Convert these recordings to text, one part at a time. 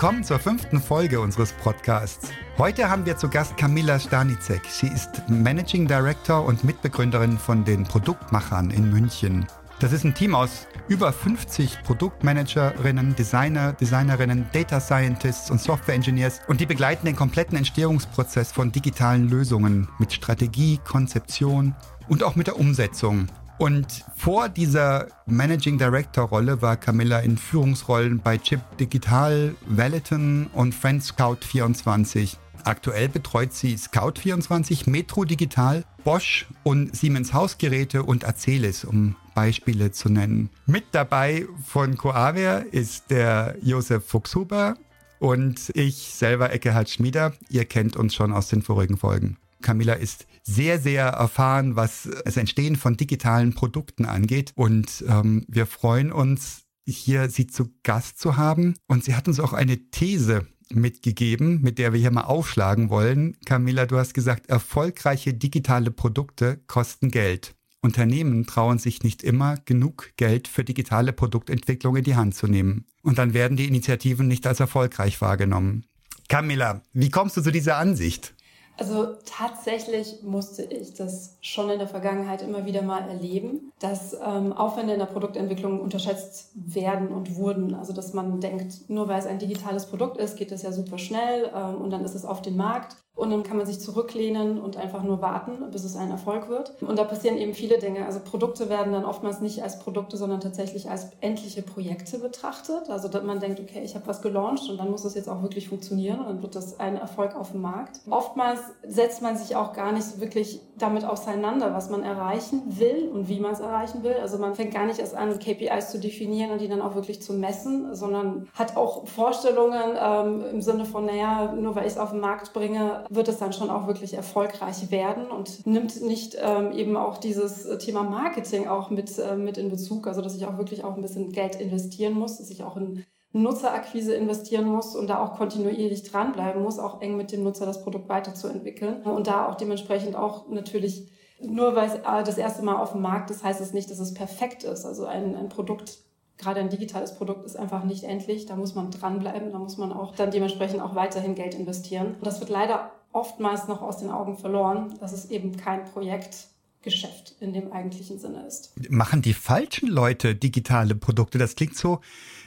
Willkommen zur fünften Folge unseres Podcasts. Heute haben wir zu Gast Camilla Stanicek. Sie ist Managing Director und Mitbegründerin von den Produktmachern in München. Das ist ein Team aus über 50 Produktmanagerinnen, Designer, Designerinnen, Data Scientists und Software Engineers und die begleiten den kompletten Entstehungsprozess von digitalen Lösungen mit Strategie, Konzeption und auch mit der Umsetzung. Und vor dieser Managing Director Rolle war Camilla in Führungsrollen bei Chip Digital, Valeton und Friends Scout 24. Aktuell betreut sie Scout24, Metro Digital, Bosch und Siemens Hausgeräte und Acelis, um Beispiele zu nennen. Mit dabei von Coavia ist der Josef Fuchshuber und ich selber Eckehard Schmieder. Ihr kennt uns schon aus den vorigen Folgen. Camilla ist sehr, sehr erfahren, was das Entstehen von digitalen Produkten angeht. Und ähm, wir freuen uns, hier sie zu Gast zu haben. Und sie hat uns auch eine These mitgegeben, mit der wir hier mal aufschlagen wollen. Camilla, du hast gesagt, erfolgreiche digitale Produkte kosten Geld. Unternehmen trauen sich nicht immer, genug Geld für digitale Produktentwicklung in die Hand zu nehmen. Und dann werden die Initiativen nicht als erfolgreich wahrgenommen. Camilla, wie kommst du zu dieser Ansicht? Also tatsächlich musste ich das schon in der Vergangenheit immer wieder mal erleben, dass ähm, Aufwände in der Produktentwicklung unterschätzt werden und wurden. Also dass man denkt, nur weil es ein digitales Produkt ist, geht es ja super schnell ähm, und dann ist es auf dem Markt. Und dann kann man sich zurücklehnen und einfach nur warten, bis es ein Erfolg wird. Und da passieren eben viele Dinge. Also Produkte werden dann oftmals nicht als Produkte, sondern tatsächlich als endliche Projekte betrachtet. Also dass man denkt, okay, ich habe was gelauncht und dann muss es jetzt auch wirklich funktionieren und dann wird das ein Erfolg auf dem Markt. Oftmals setzt man sich auch gar nicht so wirklich damit auseinander, was man erreichen will und wie man es erreichen will. Also man fängt gar nicht erst an, KPIs zu definieren und die dann auch wirklich zu messen, sondern hat auch Vorstellungen ähm, im Sinne von, naja, nur weil ich es auf den Markt bringe, wird es dann schon auch wirklich erfolgreich werden und nimmt nicht ähm, eben auch dieses Thema Marketing auch mit, äh, mit in Bezug, also dass ich auch wirklich auch ein bisschen Geld investieren muss, dass ich auch in Nutzerakquise investieren muss und da auch kontinuierlich dranbleiben muss, auch eng mit dem Nutzer das Produkt weiterzuentwickeln und da auch dementsprechend auch natürlich nur weil es äh, das erste Mal auf dem Markt ist, heißt es nicht, dass es perfekt ist. Also ein, ein Produkt gerade ein digitales Produkt ist einfach nicht endlich. Da muss man dranbleiben, da muss man auch dann dementsprechend auch weiterhin Geld investieren. Und das wird leider oftmals noch aus den Augen verloren, dass es eben kein Projektgeschäft in dem eigentlichen Sinne ist. Machen die falschen Leute digitale Produkte? Das klingt so,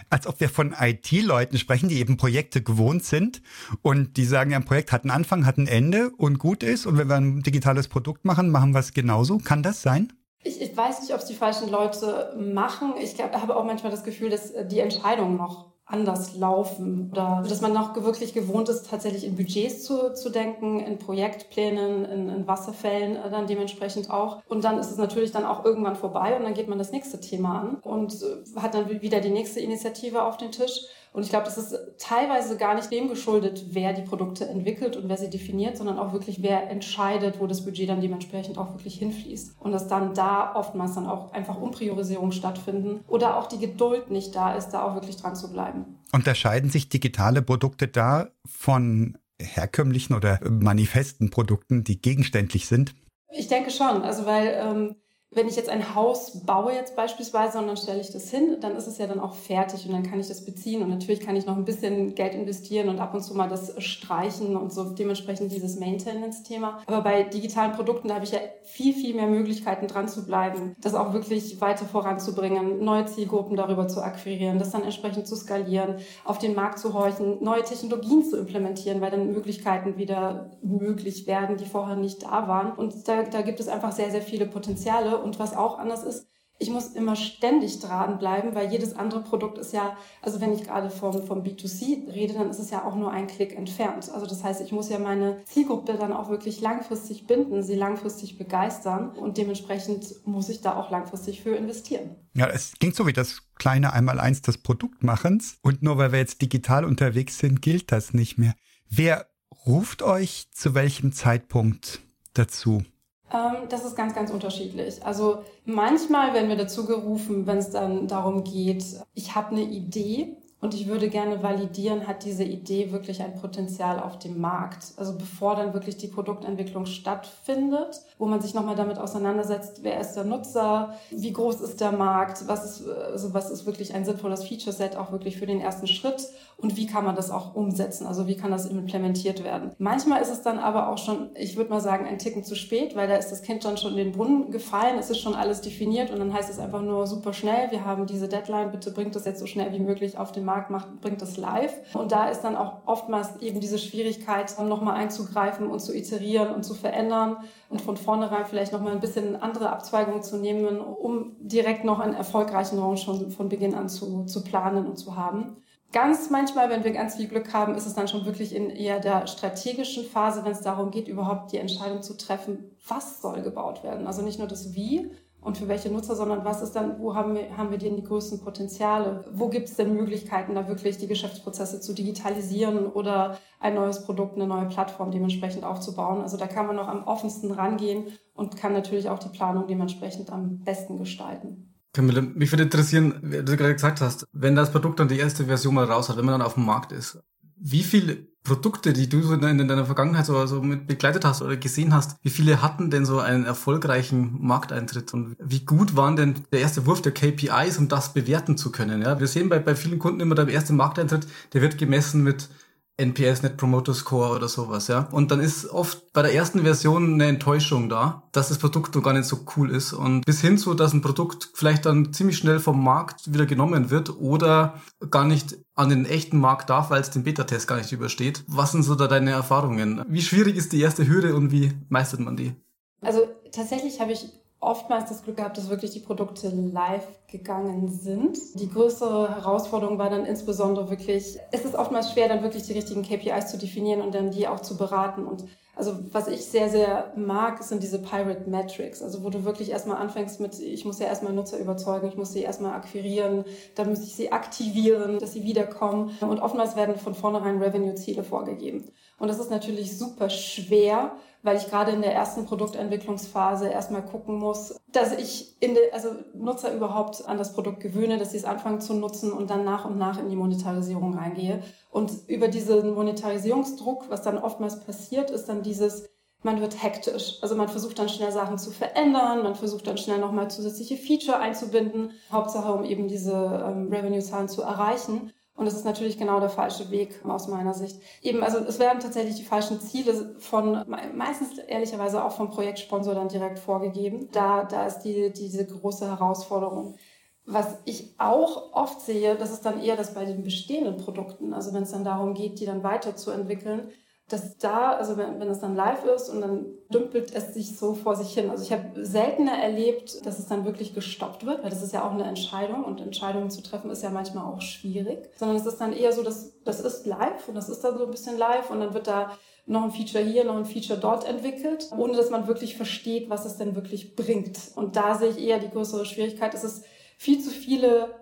als ob wir von IT-Leuten sprechen, die eben Projekte gewohnt sind und die sagen, ja, ein Projekt hat einen Anfang, hat ein Ende und gut ist. Und wenn wir ein digitales Produkt machen, machen wir es genauso. Kann das sein? Ich, ich weiß nicht, ob es die falschen Leute machen. Ich habe auch manchmal das Gefühl, dass die Entscheidung noch anders laufen oder dass man noch wirklich gewohnt ist, tatsächlich in Budgets zu, zu denken, in Projektplänen, in, in Wasserfällen äh, dann dementsprechend auch. Und dann ist es natürlich dann auch irgendwann vorbei und dann geht man das nächste Thema an und äh, hat dann wieder die nächste Initiative auf den Tisch. Und ich glaube, das ist teilweise gar nicht dem geschuldet, wer die Produkte entwickelt und wer sie definiert, sondern auch wirklich, wer entscheidet, wo das Budget dann dementsprechend auch wirklich hinfließt. Und dass dann da oftmals dann auch einfach Umpriorisierungen stattfinden oder auch die Geduld nicht da ist, da auch wirklich dran zu bleiben. Unterscheiden sich digitale Produkte da von herkömmlichen oder manifesten Produkten, die gegenständlich sind? Ich denke schon. Also weil ähm, wenn ich jetzt ein Haus baue jetzt beispielsweise und dann stelle ich das hin, dann ist es ja dann auch fertig und dann kann ich das beziehen und natürlich kann ich noch ein bisschen Geld investieren und ab und zu mal das streichen und so dementsprechend dieses Maintenance-Thema. Aber bei digitalen Produkten, da habe ich ja viel, viel mehr Möglichkeiten dran zu bleiben, das auch wirklich weiter voranzubringen, neue Zielgruppen darüber zu akquirieren, das dann entsprechend zu skalieren, auf den Markt zu horchen, neue Technologien zu implementieren, weil dann Möglichkeiten wieder möglich werden, die vorher nicht da waren. Und da, da gibt es einfach sehr, sehr viele Potenziale und was auch anders ist, ich muss immer ständig dranbleiben, weil jedes andere Produkt ist ja, also wenn ich gerade vom, vom B2C rede, dann ist es ja auch nur ein Klick entfernt. Also das heißt, ich muss ja meine Zielgruppe dann auch wirklich langfristig binden, sie langfristig begeistern und dementsprechend muss ich da auch langfristig für investieren. Ja, es klingt so wie das kleine Einmaleins des Produktmachens und nur weil wir jetzt digital unterwegs sind, gilt das nicht mehr. Wer ruft euch zu welchem Zeitpunkt dazu? Ähm, das ist ganz, ganz unterschiedlich. Also manchmal werden wir dazu gerufen, wenn es dann darum geht, ich habe eine Idee Und ich würde gerne validieren, hat diese Idee wirklich ein Potenzial auf dem Markt? Also bevor dann wirklich die Produktentwicklung stattfindet, wo man sich nochmal damit auseinandersetzt, wer ist der Nutzer, wie groß ist der Markt, was ist, also was ist wirklich ein sinnvolles Feature-Set auch wirklich für den ersten Schritt und wie kann man das auch umsetzen? Also wie kann das implementiert werden? Manchmal ist es dann aber auch schon, ich würde mal sagen, ein Ticken zu spät, weil da ist das Kind dann schon in den Brunnen gefallen, es ist schon alles definiert und dann heißt es einfach nur super schnell, wir haben diese Deadline, bitte bringt das jetzt so schnell wie möglich auf den Markt, macht, bringt das live. Und da ist dann auch oftmals eben diese Schwierigkeit, nochmal einzugreifen und zu iterieren und zu verändern und von vornherein vielleicht nochmal ein bisschen andere Abzweigungen zu nehmen, um direkt noch einen erfolgreichen Launch schon von Beginn an zu, zu planen und zu haben. Ganz manchmal, wenn wir ganz viel Glück haben, ist es dann schon wirklich in eher der strategischen Phase, wenn es darum geht, überhaupt die Entscheidung zu treffen, was soll gebaut werden. Also nicht nur das Wie und für welche Nutzer, sondern was ist dann, wo haben wir, haben wir denn die größten Potenziale? Wo gibt es denn Möglichkeiten, da wirklich die Geschäftsprozesse zu digitalisieren oder ein neues Produkt, eine neue Plattform dementsprechend aufzubauen? Also da kann man noch am offensten rangehen und kann natürlich auch die Planung dementsprechend am besten gestalten. Camilla, mich würde interessieren, wie du gerade gesagt hast, wenn das Produkt dann die erste Version mal raus hat, wenn man dann auf dem Markt ist, wie viele Produkte, die du in deiner Vergangenheit so, so mit begleitet hast oder gesehen hast, wie viele hatten denn so einen erfolgreichen Markteintritt und wie gut waren denn der erste Wurf der KPIs, um das bewerten zu können? Ja, wir sehen bei, bei vielen Kunden immer der erste Markteintritt, der wird gemessen mit NPS, Net Promoter Score oder sowas, ja. Und dann ist oft bei der ersten Version eine Enttäuschung da, dass das Produkt noch gar nicht so cool ist und bis hin zu, dass ein Produkt vielleicht dann ziemlich schnell vom Markt wieder genommen wird oder gar nicht an den echten Markt darf, weil es den Beta-Test gar nicht übersteht. Was sind so da deine Erfahrungen? Wie schwierig ist die erste Hürde und wie meistert man die? Also tatsächlich habe ich oftmals das Glück gehabt, dass wirklich die Produkte live gegangen sind. Die größere Herausforderung war dann insbesondere wirklich, es ist oftmals schwer, dann wirklich die richtigen KPIs zu definieren und dann die auch zu beraten. Und also was ich sehr, sehr mag, sind diese Pirate Metrics, also wo du wirklich erstmal anfängst mit, ich muss ja erstmal Nutzer überzeugen, ich muss sie erstmal akquirieren, dann muss ich sie aktivieren, dass sie wiederkommen. Und oftmals werden von vornherein Revenue-Ziele vorgegeben. Und das ist natürlich super schwer, weil ich gerade in der ersten Produktentwicklungsphase erstmal gucken muss, dass ich in de, also Nutzer überhaupt an das Produkt gewöhne, dass sie es anfangen zu nutzen und dann nach und nach in die Monetarisierung reingehe. Und über diesen Monetarisierungsdruck, was dann oftmals passiert, ist dann dieses, man wird hektisch. Also man versucht dann schnell Sachen zu verändern, man versucht dann schnell nochmal zusätzliche Feature einzubinden, Hauptsache um eben diese ähm, Revenue-Zahlen zu erreichen. Und das ist natürlich genau der falsche Weg aus meiner Sicht. Eben, also es werden tatsächlich die falschen Ziele von, meistens ehrlicherweise auch vom Projektsponsor dann direkt vorgegeben. Da, da ist die, diese große Herausforderung. Was ich auch oft sehe, das ist dann eher das bei den bestehenden Produkten. Also wenn es dann darum geht, die dann weiterzuentwickeln, dass da, also wenn, wenn es dann live ist und dann dümpelt es sich so vor sich hin. Also ich habe seltener erlebt, dass es dann wirklich gestoppt wird, weil das ist ja auch eine Entscheidung und Entscheidungen zu treffen ist ja manchmal auch schwierig, sondern es ist dann eher so, dass das ist live und das ist dann so ein bisschen live und dann wird da noch ein Feature hier, noch ein Feature dort entwickelt, ohne dass man wirklich versteht, was es denn wirklich bringt. Und da sehe ich eher die größere Schwierigkeit. Es ist viel zu viele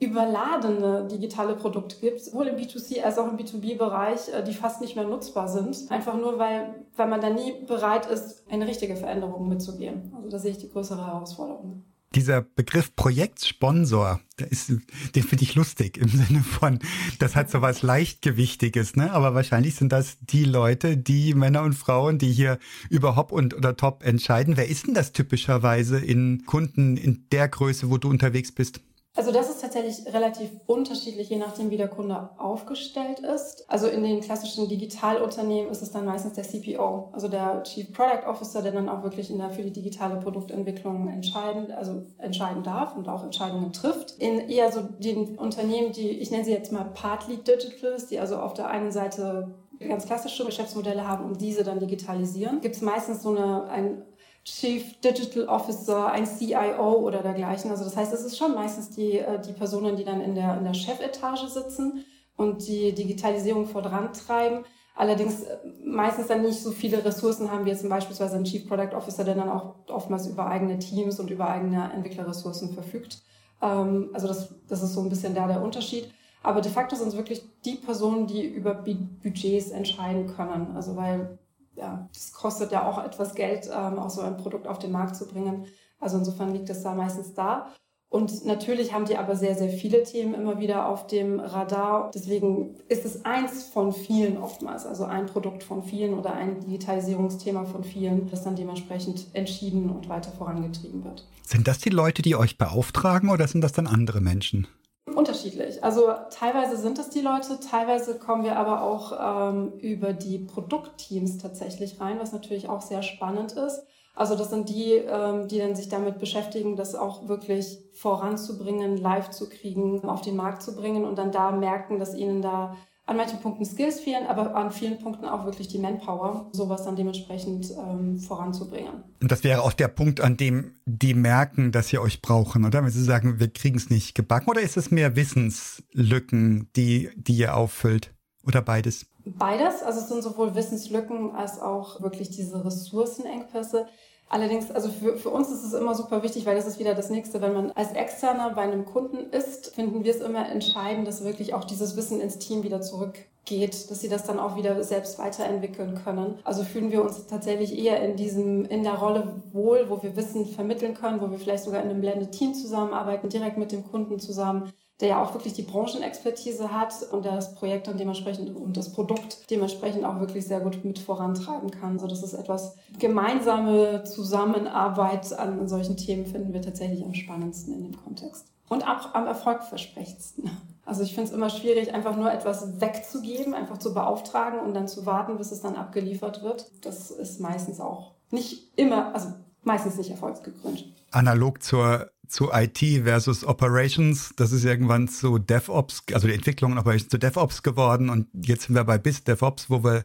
überladene digitale Produkte gibt, sowohl im B2C als auch im B2B-Bereich, äh, die fast nicht mehr nutzbar sind. Einfach nur, weil, weil man da nie bereit ist, eine richtige Veränderung mitzugehen. Also da sehe ich die größere Herausforderung. Dieser Begriff Projektsponsor, der ist, den finde ich lustig im Sinne von, das hat so was Leichtgewichtiges, ne? Aber wahrscheinlich sind das die Leute, die Männer und Frauen, die hier über Hop und oder Top entscheiden. Wer ist denn das typischerweise in Kunden in der Größe, wo du unterwegs bist? Also das ist tatsächlich relativ unterschiedlich, je nachdem, wie der Kunde aufgestellt ist. Also in den klassischen Digitalunternehmen ist es dann meistens der CPO, also der Chief Product Officer, der dann auch wirklich in der, für die digitale Produktentwicklung entscheiden, also entscheiden darf und auch Entscheidungen trifft. In eher so den Unternehmen, die, ich nenne sie jetzt mal Partly Digitals, die also auf der einen Seite ganz klassische Geschäftsmodelle haben und diese dann digitalisieren, gibt es meistens so eine, ein Chief Digital Officer, ein CIO oder dergleichen. Also das heißt, es ist schon meistens die, äh, die Personen, die dann in der, in der Chefetage sitzen und die Digitalisierung vorantreiben. Allerdings äh, meistens dann nicht so viele Ressourcen haben wie jetzt beispielsweise ein Chief Product Officer, der dann auch oftmals über eigene Teams und über eigene Entwicklerressourcen verfügt. Ähm, also das, das ist so ein bisschen da der Unterschied. Aber de facto sind es wirklich die Personen, die über Budgets entscheiden können. Also weil ja, das kostet ja auch etwas Geld, ähm, auch so ein Produkt auf den Markt zu bringen. Also insofern liegt es da meistens da. Und natürlich haben die aber sehr, sehr viele Themen immer wieder auf dem Radar. Deswegen ist es eins von vielen oftmals, also ein Produkt von vielen oder ein Digitalisierungsthema von vielen, das dann dementsprechend entschieden und weiter vorangetrieben wird. Sind das die Leute, die euch beauftragen oder sind das dann andere Menschen? Unterschiedlich. Also teilweise sind es die Leute, teilweise kommen wir aber auch ähm, über die Produktteams tatsächlich rein, was natürlich auch sehr spannend ist. Also das sind die, ähm, die dann sich damit beschäftigen, das auch wirklich voranzubringen, live zu kriegen, auf den Markt zu bringen und dann da merken, dass ihnen da an manchen Punkten Skills fehlen, aber an vielen Punkten auch wirklich die Manpower, sowas dann dementsprechend ähm, voranzubringen. Und das wäre auch der Punkt, an dem die merken, dass sie euch brauchen, oder? Wenn sie sagen, wir kriegen es nicht gebacken, oder ist es mehr Wissenslücken, die, die ihr auffüllt? Oder beides? Beides. Also es sind sowohl Wissenslücken als auch wirklich diese Ressourcenengpässe. Allerdings, also für, für uns ist es immer super wichtig, weil das ist wieder das Nächste. Wenn man als Externer bei einem Kunden ist, finden wir es immer entscheidend, dass wirklich auch dieses Wissen ins Team wieder zurückgeht, dass sie das dann auch wieder selbst weiterentwickeln können. Also fühlen wir uns tatsächlich eher in diesem, in der Rolle wohl, wo wir Wissen vermitteln können, wo wir vielleicht sogar in einem Blended Team zusammenarbeiten, direkt mit dem Kunden zusammen der ja auch wirklich die Branchenexpertise hat und das Projekt dann dementsprechend und das Produkt dementsprechend auch wirklich sehr gut mit vorantreiben kann. So, das ist etwas gemeinsame Zusammenarbeit an solchen Themen finden wir tatsächlich am spannendsten in dem Kontext. Und auch am erfolgversprechendsten. Also ich finde es immer schwierig, einfach nur etwas wegzugeben, einfach zu beauftragen und dann zu warten, bis es dann abgeliefert wird. Das ist meistens auch nicht immer, also meistens nicht erfolgsgekrönt. Analog zur zu IT versus Operations. Das ist irgendwann zu DevOps, also die Entwicklung und Operations zu DevOps geworden. Und jetzt sind wir bei BIS DevOps, wo wir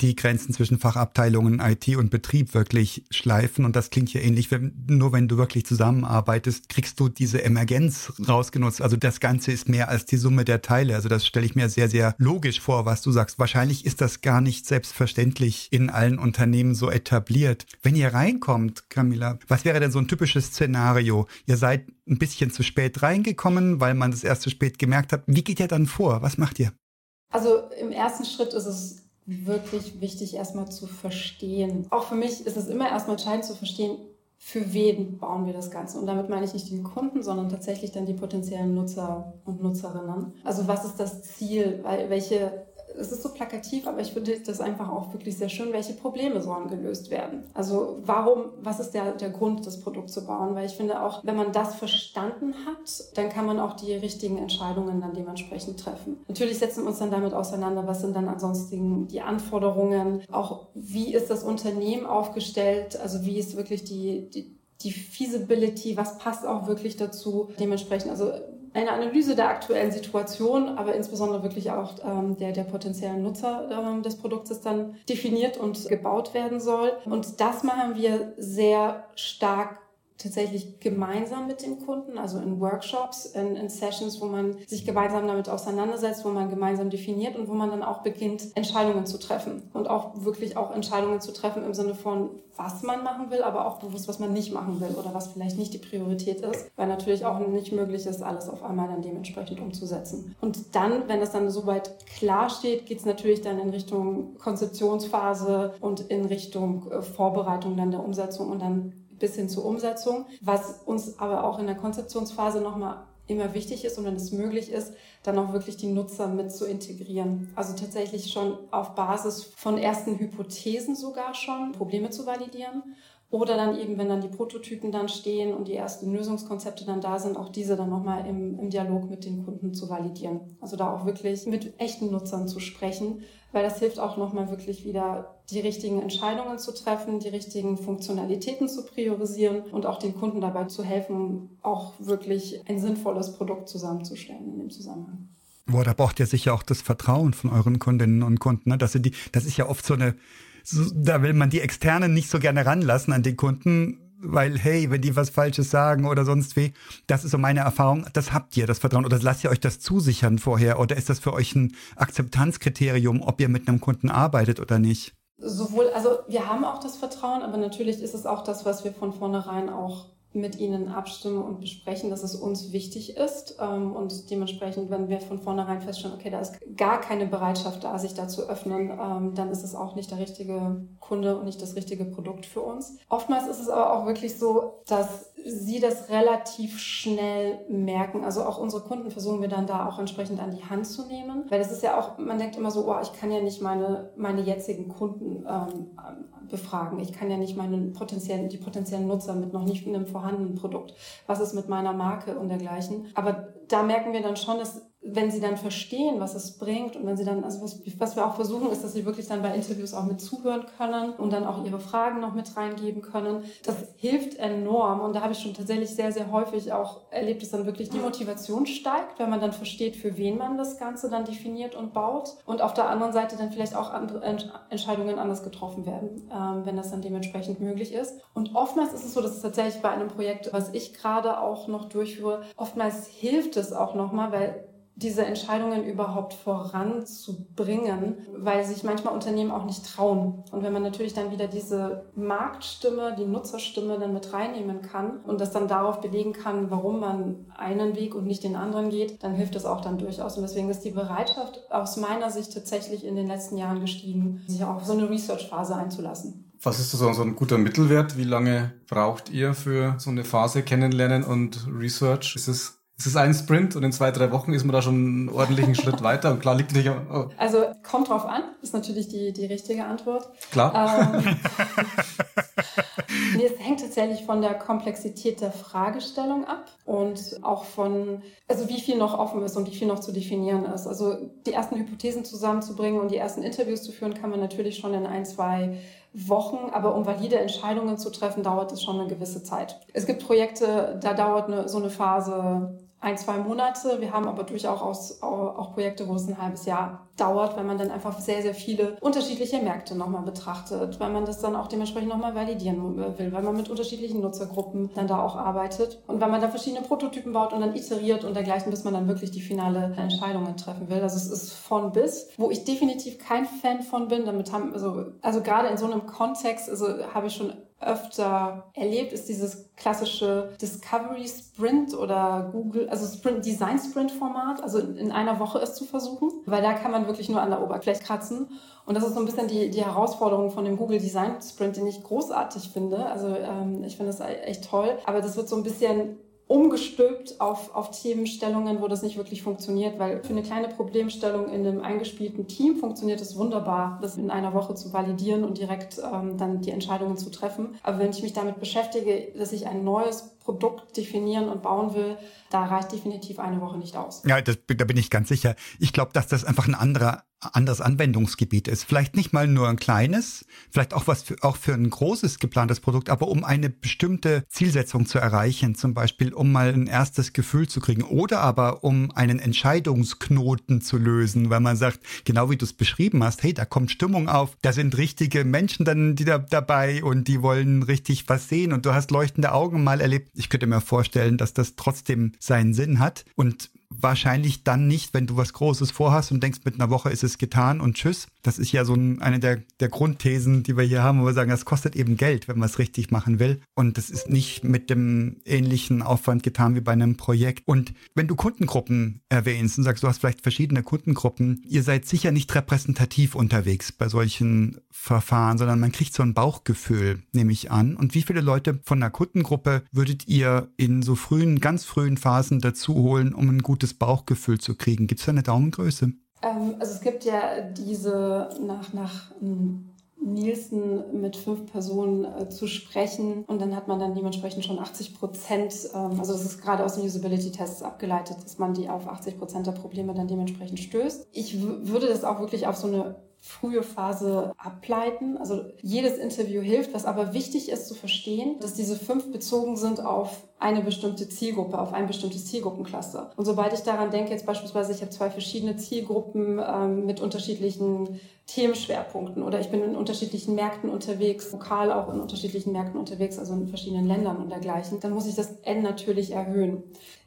die Grenzen zwischen Fachabteilungen IT und Betrieb wirklich schleifen. Und das klingt ja ähnlich, wenn, nur wenn du wirklich zusammenarbeitest, kriegst du diese Emergenz rausgenutzt. Also das Ganze ist mehr als die Summe der Teile. Also das stelle ich mir sehr, sehr logisch vor, was du sagst. Wahrscheinlich ist das gar nicht selbstverständlich in allen Unternehmen so etabliert. Wenn ihr reinkommt, Camilla, was wäre denn so ein typisches Szenario? Ihr seid ein bisschen zu spät reingekommen, weil man das erst zu spät gemerkt hat. Wie geht ihr dann vor? Was macht ihr? Also im ersten Schritt ist es wirklich wichtig, erstmal zu verstehen. Auch für mich ist es immer erstmal entscheidend zu verstehen, für wen bauen wir das Ganze? Und damit meine ich nicht den Kunden, sondern tatsächlich dann die potenziellen Nutzer und Nutzerinnen. Also was ist das Ziel? Welche es ist so plakativ, aber ich finde das einfach auch wirklich sehr schön, welche Probleme sollen gelöst werden. Also warum, was ist der, der Grund, das Produkt zu bauen? Weil ich finde auch, wenn man das verstanden hat, dann kann man auch die richtigen Entscheidungen dann dementsprechend treffen. Natürlich setzen wir uns dann damit auseinander, was sind dann ansonsten die Anforderungen, auch wie ist das Unternehmen aufgestellt, also wie ist wirklich die, die die Feasibility, was passt auch wirklich dazu. Dementsprechend, also eine Analyse der aktuellen Situation, aber insbesondere wirklich auch ähm, der, der potenziellen Nutzer ähm, des Produktes dann definiert und gebaut werden soll. Und das machen wir sehr stark tatsächlich gemeinsam mit dem Kunden, also in Workshops, in, in, Sessions, wo man sich gemeinsam damit auseinandersetzt, wo man gemeinsam definiert und wo man dann auch beginnt, Entscheidungen zu treffen und auch wirklich auch Entscheidungen zu treffen im Sinne von, was man machen will, aber auch bewusst, was man nicht machen will oder was vielleicht nicht die Priorität ist, weil natürlich auch nicht möglich ist, alles auf einmal dann dementsprechend umzusetzen. Und dann, wenn es dann soweit klar steht, geht es natürlich dann in Richtung Konzeptionsphase und in Richtung äh, Vorbereitung dann der Umsetzung und dann bis hin zur Umsetzung, was uns aber auch in der Konzeptionsphase nochmal immer wichtig ist und wenn es möglich ist, dann auch wirklich die Nutzer mit zu integrieren. Also tatsächlich schon auf Basis von ersten Hypothesen sogar schon Probleme zu validieren oder dann eben, wenn dann die Prototypen dann stehen und die ersten Lösungskonzepte dann da sind, auch diese dann nochmal im, im Dialog mit den Kunden zu validieren. Also da auch wirklich mit echten Nutzern zu sprechen weil das hilft auch nochmal wirklich wieder die richtigen Entscheidungen zu treffen, die richtigen Funktionalitäten zu priorisieren und auch den Kunden dabei zu helfen, auch wirklich ein sinnvolles Produkt zusammenzustellen in dem Zusammenhang. Boah, da braucht ihr sicher auch das Vertrauen von euren Kundinnen und Kunden, ne? dass sie die, das ist ja oft so eine, so, da will man die Externen nicht so gerne ranlassen an den Kunden, weil, hey, wenn die was Falsches sagen oder sonst wie, das ist so meine Erfahrung, das habt ihr, das Vertrauen, oder lasst ihr euch das zusichern vorher, oder ist das für euch ein Akzeptanzkriterium, ob ihr mit einem Kunden arbeitet oder nicht? Sowohl, also wir haben auch das Vertrauen, aber natürlich ist es auch das, was wir von vornherein auch mit ihnen abstimmen und besprechen, dass es uns wichtig ist. Ähm, und dementsprechend, wenn wir von vornherein feststellen, okay, da ist gar keine Bereitschaft da, sich da zu öffnen, ähm, dann ist es auch nicht der richtige Kunde und nicht das richtige Produkt für uns. Oftmals ist es aber auch wirklich so, dass sie das relativ schnell merken. Also auch unsere Kunden versuchen wir dann da auch entsprechend an die Hand zu nehmen. Weil das ist ja auch, man denkt immer so, oh, ich kann ja nicht meine, meine jetzigen Kunden ähm, befragen. Ich kann ja nicht meinen potenziellen, die potenziellen Nutzer mit noch nicht einem vorhandenen Produkt. Was ist mit meiner Marke und dergleichen? Aber da merken wir dann schon, dass wenn sie dann verstehen, was es bringt und wenn sie dann, also was, was wir auch versuchen, ist, dass sie wirklich dann bei Interviews auch mit zuhören können und dann auch ihre Fragen noch mit reingeben können. Das hilft enorm und da habe ich schon tatsächlich sehr, sehr häufig auch erlebt, dass dann wirklich die Motivation steigt, wenn man dann versteht, für wen man das Ganze dann definiert und baut und auf der anderen Seite dann vielleicht auch Entscheidungen anders getroffen werden, ähm, wenn das dann dementsprechend möglich ist. Und oftmals ist es so, dass es tatsächlich bei einem Projekt, was ich gerade auch noch durchführe, oftmals hilft es auch nochmal, weil diese Entscheidungen überhaupt voranzubringen, weil sich manchmal Unternehmen auch nicht trauen. Und wenn man natürlich dann wieder diese Marktstimme, die Nutzerstimme dann mit reinnehmen kann und das dann darauf belegen kann, warum man einen Weg und nicht den anderen geht, dann hilft das auch dann durchaus. Und deswegen ist die Bereitschaft aus meiner Sicht tatsächlich in den letzten Jahren gestiegen, sich auch auf so eine Research-Phase einzulassen. Was ist so, ein guter Mittelwert? Wie lange braucht ihr für so eine Phase Kennenlernen und Research? Ist es es ist ein Sprint und in zwei, drei Wochen ist man da schon einen ordentlichen Schritt weiter und klar liegt nicht. Oh. Also kommt drauf an, ist natürlich die, die richtige Antwort. Klar. Ähm, nee, es hängt tatsächlich von der Komplexität der Fragestellung ab und auch von, also wie viel noch offen ist und wie viel noch zu definieren ist. Also die ersten Hypothesen zusammenzubringen und die ersten Interviews zu führen, kann man natürlich schon in ein, zwei Wochen, aber um valide Entscheidungen zu treffen, dauert es schon eine gewisse Zeit. Es gibt Projekte, da dauert eine, so eine Phase ein, zwei Monate. Wir haben aber durchaus auch Projekte, wo es ein halbes Jahr dauert, weil man dann einfach sehr, sehr viele unterschiedliche Märkte nochmal betrachtet, weil man das dann auch dementsprechend nochmal validieren will, weil man mit unterschiedlichen Nutzergruppen dann da auch arbeitet und weil man da verschiedene Prototypen baut und dann iteriert und dergleichen, bis man dann wirklich die finale Entscheidungen treffen will. Also es ist von bis, wo ich definitiv kein Fan von bin. Damit haben, also, also gerade in so einem Kontext, also habe ich schon öfter erlebt, ist dieses klassische Discovery Sprint oder Google, also Sprint Design Sprint Format, also in einer Woche es zu versuchen, weil da kann man wirklich nur an der Oberfläche kratzen. Und das ist so ein bisschen die, die Herausforderung von dem Google Design Sprint, den ich großartig finde. Also ähm, ich finde das echt toll, aber das wird so ein bisschen umgestülpt auf, auf Themenstellungen, wo das nicht wirklich funktioniert, weil für eine kleine Problemstellung in einem eingespielten Team funktioniert es wunderbar, das in einer Woche zu validieren und direkt ähm, dann die Entscheidungen zu treffen. Aber wenn ich mich damit beschäftige, dass ich ein neues Produkt definieren und bauen will, da reicht definitiv eine Woche nicht aus. Ja, das, da bin ich ganz sicher. Ich glaube, dass das einfach ein anderer anderes Anwendungsgebiet ist. Vielleicht nicht mal nur ein kleines, vielleicht auch was für, auch für ein großes geplantes Produkt, aber um eine bestimmte Zielsetzung zu erreichen, zum Beispiel um mal ein erstes Gefühl zu kriegen oder aber um einen Entscheidungsknoten zu lösen, weil man sagt, genau wie du es beschrieben hast, hey, da kommt Stimmung auf, da sind richtige Menschen dann die da, dabei und die wollen richtig was sehen und du hast leuchtende Augen mal erlebt. Ich könnte mir vorstellen, dass das trotzdem seinen Sinn hat und wahrscheinlich dann nicht, wenn du was Großes vorhast und denkst, mit einer Woche ist es getan und tschüss. Das ist ja so ein, eine der, der Grundthesen, die wir hier haben, wo wir sagen, das kostet eben Geld, wenn man es richtig machen will. Und das ist nicht mit dem ähnlichen Aufwand getan wie bei einem Projekt. Und wenn du Kundengruppen erwähnst und sagst, du hast vielleicht verschiedene Kundengruppen, ihr seid sicher nicht repräsentativ unterwegs bei solchen Verfahren, sondern man kriegt so ein Bauchgefühl, nehme ich an. Und wie viele Leute von einer Kundengruppe würdet ihr in so frühen, ganz frühen Phasen dazu holen, um ein gutes Bauchgefühl zu kriegen? Gibt es da eine Daumengröße? Ähm, also es gibt ja diese nach, nach Nielsen mit fünf Personen äh, zu sprechen und dann hat man dann dementsprechend schon 80 Prozent, ähm, also das ist gerade aus den Usability-Tests abgeleitet, dass man die auf 80 Prozent der Probleme dann dementsprechend stößt. Ich würde das auch wirklich auf so eine frühe Phase ableiten. Also jedes Interview hilft, was aber wichtig ist zu verstehen, dass diese fünf bezogen sind auf eine bestimmte Zielgruppe, auf ein bestimmtes Zielgruppencluster. Und sobald ich daran denke, jetzt beispielsweise, ich habe zwei verschiedene Zielgruppen ähm, mit unterschiedlichen Themenschwerpunkten oder ich bin in unterschiedlichen Märkten unterwegs, lokal auch in unterschiedlichen Märkten unterwegs, also in verschiedenen Ländern und dergleichen, dann muss ich das N natürlich erhöhen.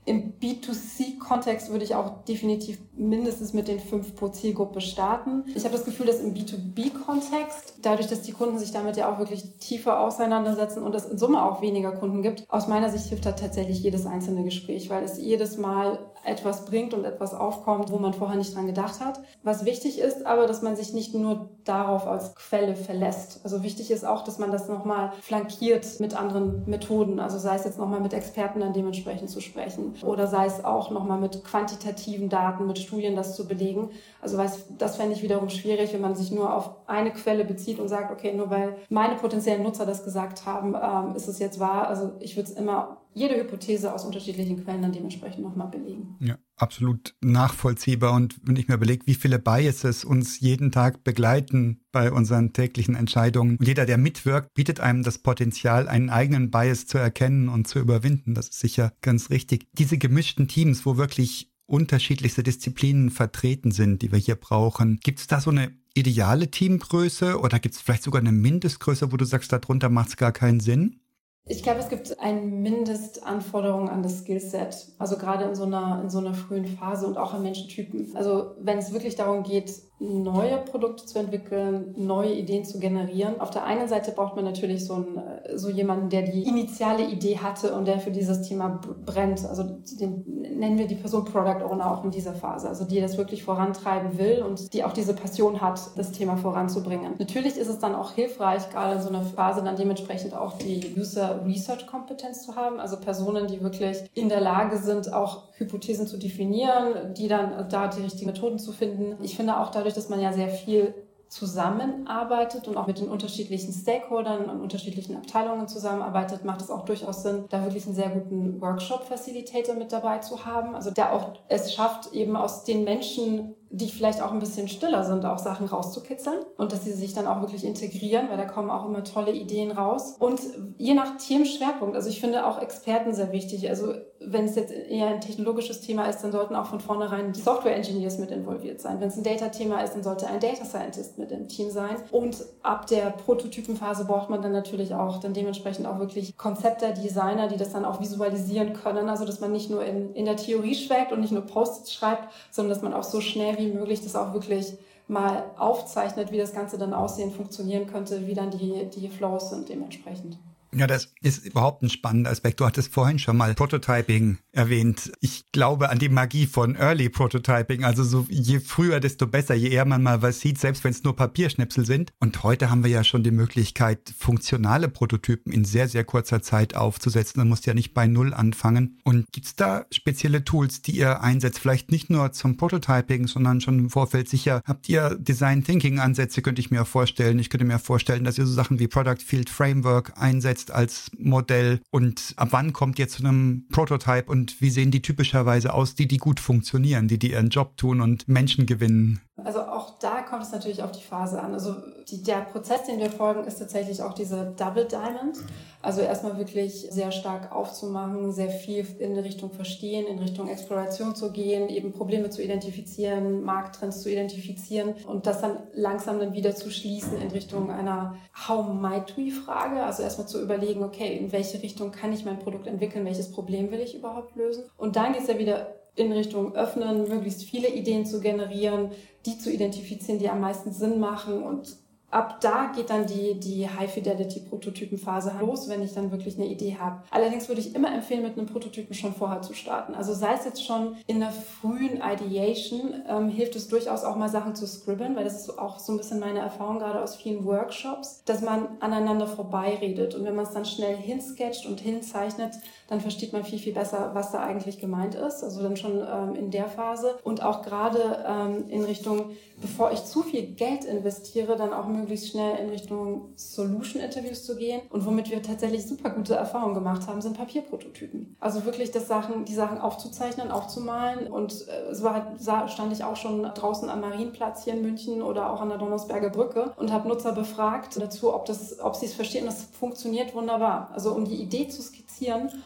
Im B2C-Kontext würde ich auch definitiv mindestens mit den fünf pro Zielgruppe starten. Ich habe das Gefühl, dass im B2B-Kontext, dadurch, dass die Kunden sich damit ja auch wirklich tiefer auseinandersetzen und es in Summe auch weniger Kunden gibt, aus meiner Sicht hilft da tatsächlich jedes einzelne Gespräch, weil es jedes Mal etwas bringt und etwas aufkommt, wo man vorher nicht dran gedacht hat. Was wichtig ist, aber, dass man sich nicht nur darauf als Quelle verlässt. Also wichtig ist auch, dass man das nochmal flankiert mit anderen Methoden. Also sei es jetzt nochmal mit Experten dann dementsprechend zu sprechen oder sei es auch nochmal mit quantitativen Daten, mit Studien das zu belegen. Also weiß, das fände ich wiederum schwierig, wenn man sich nur auf eine Quelle bezieht und sagt, okay, nur weil meine potenziellen Nutzer das gesagt haben, ähm, ist es jetzt wahr. Also ich würde es immer jede Hypothese aus unterschiedlichen Quellen dann dementsprechend nochmal belegen. Ja, absolut nachvollziehbar. Und wenn ich mir überlege, wie viele Biases uns jeden Tag begleiten bei unseren täglichen Entscheidungen. Und jeder, der mitwirkt, bietet einem das Potenzial, einen eigenen Bias zu erkennen und zu überwinden. Das ist sicher ganz richtig. Diese gemischten Teams, wo wirklich unterschiedlichste Disziplinen vertreten sind, die wir hier brauchen. Gibt es da so eine ideale Teamgröße oder gibt es vielleicht sogar eine Mindestgröße, wo du sagst, darunter macht es gar keinen Sinn? Ich glaube, es gibt eine Mindestanforderung an das Skillset. Also gerade in so einer, in so einer frühen Phase und auch an Menschentypen. Also wenn es wirklich darum geht, neue Produkte zu entwickeln, neue Ideen zu generieren. Auf der einen Seite braucht man natürlich so, einen, so jemanden, der die initiale Idee hatte und der für dieses Thema brennt. Also den nennen wir die Person Product Owner auch in dieser Phase. Also die das wirklich vorantreiben will und die auch diese Passion hat, das Thema voranzubringen. Natürlich ist es dann auch hilfreich, gerade in so einer Phase dann dementsprechend auch die User Research Kompetenz zu haben. Also Personen, die wirklich in der Lage sind, auch Hypothesen zu definieren, die dann da die richtigen Methoden zu finden. Ich finde auch dadurch, dass man ja sehr viel zusammenarbeitet und auch mit den unterschiedlichen Stakeholdern und unterschiedlichen Abteilungen zusammenarbeitet, macht es auch durchaus Sinn, da wirklich einen sehr guten Workshop-Facilitator mit dabei zu haben. Also der auch es schafft, eben aus den Menschen die vielleicht auch ein bisschen stiller sind, auch Sachen rauszukitzeln und dass sie sich dann auch wirklich integrieren, weil da kommen auch immer tolle Ideen raus. Und je nach Themenschwerpunkt, also ich finde auch Experten sehr wichtig. Also wenn es jetzt eher ein technologisches Thema ist, dann sollten auch von vornherein die Software Engineers mit involviert sein. Wenn es ein Data-Thema ist, dann sollte ein Data Scientist mit im Team sein. Und ab der Prototypenphase braucht man dann natürlich auch dann dementsprechend auch wirklich Konzepte, Designer, die das dann auch visualisieren können. Also dass man nicht nur in, in der Theorie schwelgt und nicht nur Posts schreibt, sondern dass man auch so schnell wie wie möglich das auch wirklich mal aufzeichnet, wie das Ganze dann aussehen, funktionieren könnte, wie dann die, die Flows sind dementsprechend. Ja, das ist überhaupt ein spannender Aspekt. Du hattest vorhin schon mal Prototyping erwähnt. Ich glaube an die Magie von Early Prototyping. Also so je früher, desto besser, je eher man mal was sieht, selbst wenn es nur Papierschnipsel sind. Und heute haben wir ja schon die Möglichkeit, funktionale Prototypen in sehr, sehr kurzer Zeit aufzusetzen. Man muss ja nicht bei Null anfangen. Und gibt's da spezielle Tools, die ihr einsetzt? Vielleicht nicht nur zum Prototyping, sondern schon im Vorfeld sicher. Habt ihr Design Thinking Ansätze, könnte ich mir vorstellen. Ich könnte mir vorstellen, dass ihr so Sachen wie Product Field Framework einsetzt jetzt als Modell und ab wann kommt ihr zu einem Prototype und wie sehen die typischerweise aus, die, die gut funktionieren, die, die ihren Job tun und Menschen gewinnen? Also auch da kommt es natürlich auf die Phase an. Also die, der Prozess, den wir folgen, ist tatsächlich auch diese Double Diamond. Also erstmal wirklich sehr stark aufzumachen, sehr viel in Richtung Verstehen, in Richtung Exploration zu gehen, eben Probleme zu identifizieren, Markttrends zu identifizieren und das dann langsam dann wieder zu schließen in Richtung einer How might we Frage. Also erstmal zu überlegen, okay, in welche Richtung kann ich mein Produkt entwickeln, welches Problem will ich überhaupt lösen? Und dann geht es ja wieder in Richtung öffnen, möglichst viele Ideen zu generieren, die zu identifizieren, die am meisten Sinn machen und ab da geht dann die, die High-Fidelity-Prototypenphase los, wenn ich dann wirklich eine Idee habe. Allerdings würde ich immer empfehlen, mit einem Prototypen schon vorher zu starten. Also sei es jetzt schon in der frühen Ideation, ähm, hilft es durchaus auch mal Sachen zu scribbeln, weil das ist auch so ein bisschen meine Erfahrung gerade aus vielen Workshops, dass man aneinander vorbeiredet. Und wenn man es dann schnell hinsketcht und hinzeichnet, dann versteht man viel, viel besser, was da eigentlich gemeint ist. Also dann schon ähm, in der Phase. Und auch gerade ähm, in Richtung, bevor ich zu viel Geld investiere, dann auch möglichst schnell in Richtung Solution-Interviews zu gehen. Und womit wir tatsächlich super gute Erfahrungen gemacht haben, sind Papierprototypen. Also wirklich das Sachen, die Sachen aufzuzeichnen, aufzumalen. Und äh, so hat, stand ich auch schon draußen am Marienplatz hier in München oder auch an der Donnersberger Brücke und habe Nutzer befragt dazu, ob, ob sie es verstehen. Das funktioniert wunderbar. Also um die Idee zu skizzieren,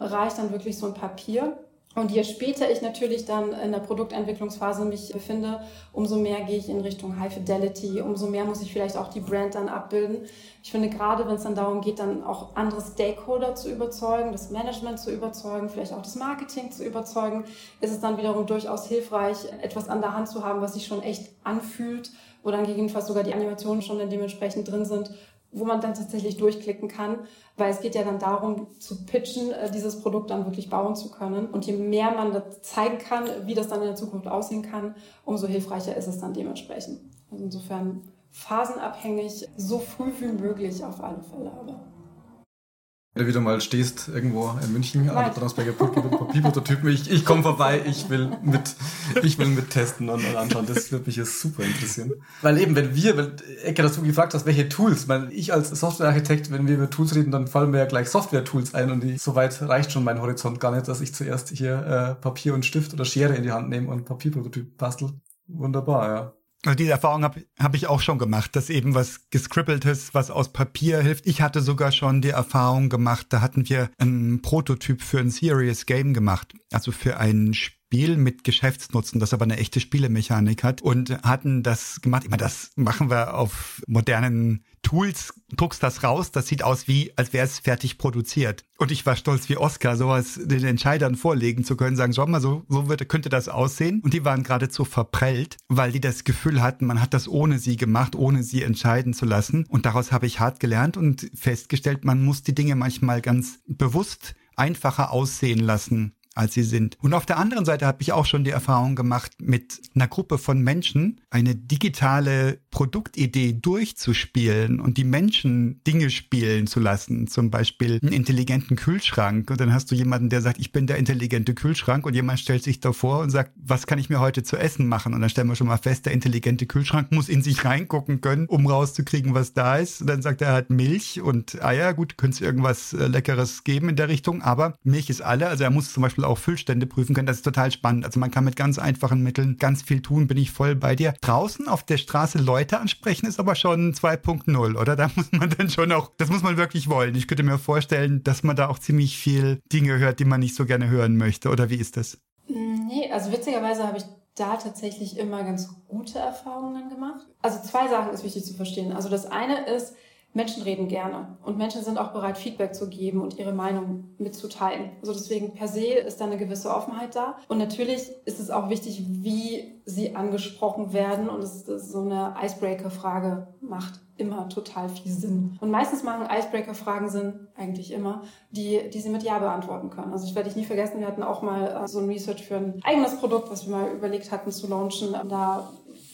reicht dann wirklich so ein Papier Und je später ich natürlich dann in der Produktentwicklungsphase mich befinde, umso mehr gehe ich in Richtung High Fidelity, umso mehr muss ich vielleicht auch die Brand dann abbilden. Ich finde gerade, wenn es dann darum geht, dann auch andere Stakeholder zu überzeugen, das Management zu überzeugen, vielleicht auch das Marketing zu überzeugen, ist es dann wiederum durchaus hilfreich, etwas an der Hand zu haben, was sich schon echt anfühlt, wo dann gegebenenfalls sogar die Animationen schon dann dementsprechend drin sind, wo man dann tatsächlich durchklicken kann, weil es geht ja dann darum zu pitchen, äh, dieses Produkt dann wirklich bauen zu können. Und je mehr man das zeigen kann, wie das dann in der Zukunft aussehen kann, umso hilfreicher ist es dann dementsprechend. Also insofern phasenabhängig, so früh wie möglich auf alle Fälle. Aber wenn du wieder mal stehst irgendwo in München an der Donnersberger Brücke mit Papierprototypen, ich, ich komme vorbei, ich will mit, ich will mit testen und, und anschauen. Das würde mich jetzt super interessieren. Weil eben, wenn wir, wenn Ecke dazu gefragt hast, welche Tools, weil ich als Softwarearchitekt, wenn wir über Tools reden, dann fallen mir ja gleich Software-Tools ein und die, soweit reicht schon mein Horizont gar nicht, dass ich zuerst hier äh, Papier und Stift oder Schere in die Hand nehme und Papierprototyp bastel. Wunderbar, ja. Also diese Erfahrung habe hab ich auch schon gemacht, dass eben was gescribbeltes, was aus Papier hilft. Ich hatte sogar schon die Erfahrung gemacht, da hatten wir einen Prototyp für ein Serious Game gemacht, also für ein Spiel mit Geschäftsnutzen, das aber eine echte Spielemechanik hat und hatten das gemacht. Meine, das machen wir auf modernen Tools, druckst das raus, das sieht aus wie, als wäre es fertig produziert. Und ich war stolz wie Oscar, sowas den Entscheidern vorlegen zu können, sagen, schau mal, so, so würde, könnte das aussehen. Und die waren geradezu verprellt, weil die das Gefühl hatten, man hat das ohne sie gemacht, ohne sie entscheiden zu lassen. Und daraus habe ich hart gelernt und festgestellt, man muss die Dinge manchmal ganz bewusst einfacher aussehen lassen, als sie sind. Und auf der anderen Seite habe ich auch schon die Erfahrung gemacht, mit einer Gruppe von Menschen eine digitale Produktidee durchzuspielen und die Menschen Dinge spielen zu lassen. Zum Beispiel einen intelligenten Kühlschrank. Und dann hast du jemanden, der sagt, ich bin der intelligente Kühlschrank und jemand stellt sich davor und sagt, was kann ich mir heute zu essen machen? Und dann stellen wir schon mal fest, der intelligente Kühlschrank muss in sich reingucken können, um rauszukriegen, was da ist. Und dann sagt er, er hat Milch und Eier. Gut, könnte es irgendwas äh, Leckeres geben in der Richtung, aber Milch ist alle. Also er muss zum Beispiel auch Füllstände prüfen können. Das ist total spannend. Also man kann mit ganz einfachen Mitteln ganz viel tun, bin ich voll bei dir. Draußen auf der Straße Leute ansprechen ist aber schon 2.0, oder? Da muss man dann schon auch, das muss man wirklich wollen. Ich könnte mir vorstellen, dass man da auch ziemlich viel Dinge hört, die man nicht so gerne hören möchte. Oder wie ist das? Nee, also witzigerweise habe ich da tatsächlich immer ganz gute Erfahrungen gemacht. Also zwei Sachen ist wichtig zu verstehen. Also das eine ist, Menschen reden gerne und Menschen sind auch bereit, Feedback zu geben und ihre Meinung mitzuteilen. Also deswegen per se ist da eine gewisse Offenheit da. Und natürlich ist es auch wichtig, wie sie angesprochen werden und es so eine Icebreaker-Frage macht immer total viel Sinn. Und meistens machen Icebreaker-Fragen Sinn, eigentlich immer, die, die sie mit Ja beantworten können. Also ich werde ich nie vergessen, wir hatten auch mal äh, so ein Research für ein eigenes Produkt, was wir mal überlegt hatten zu launchen. Da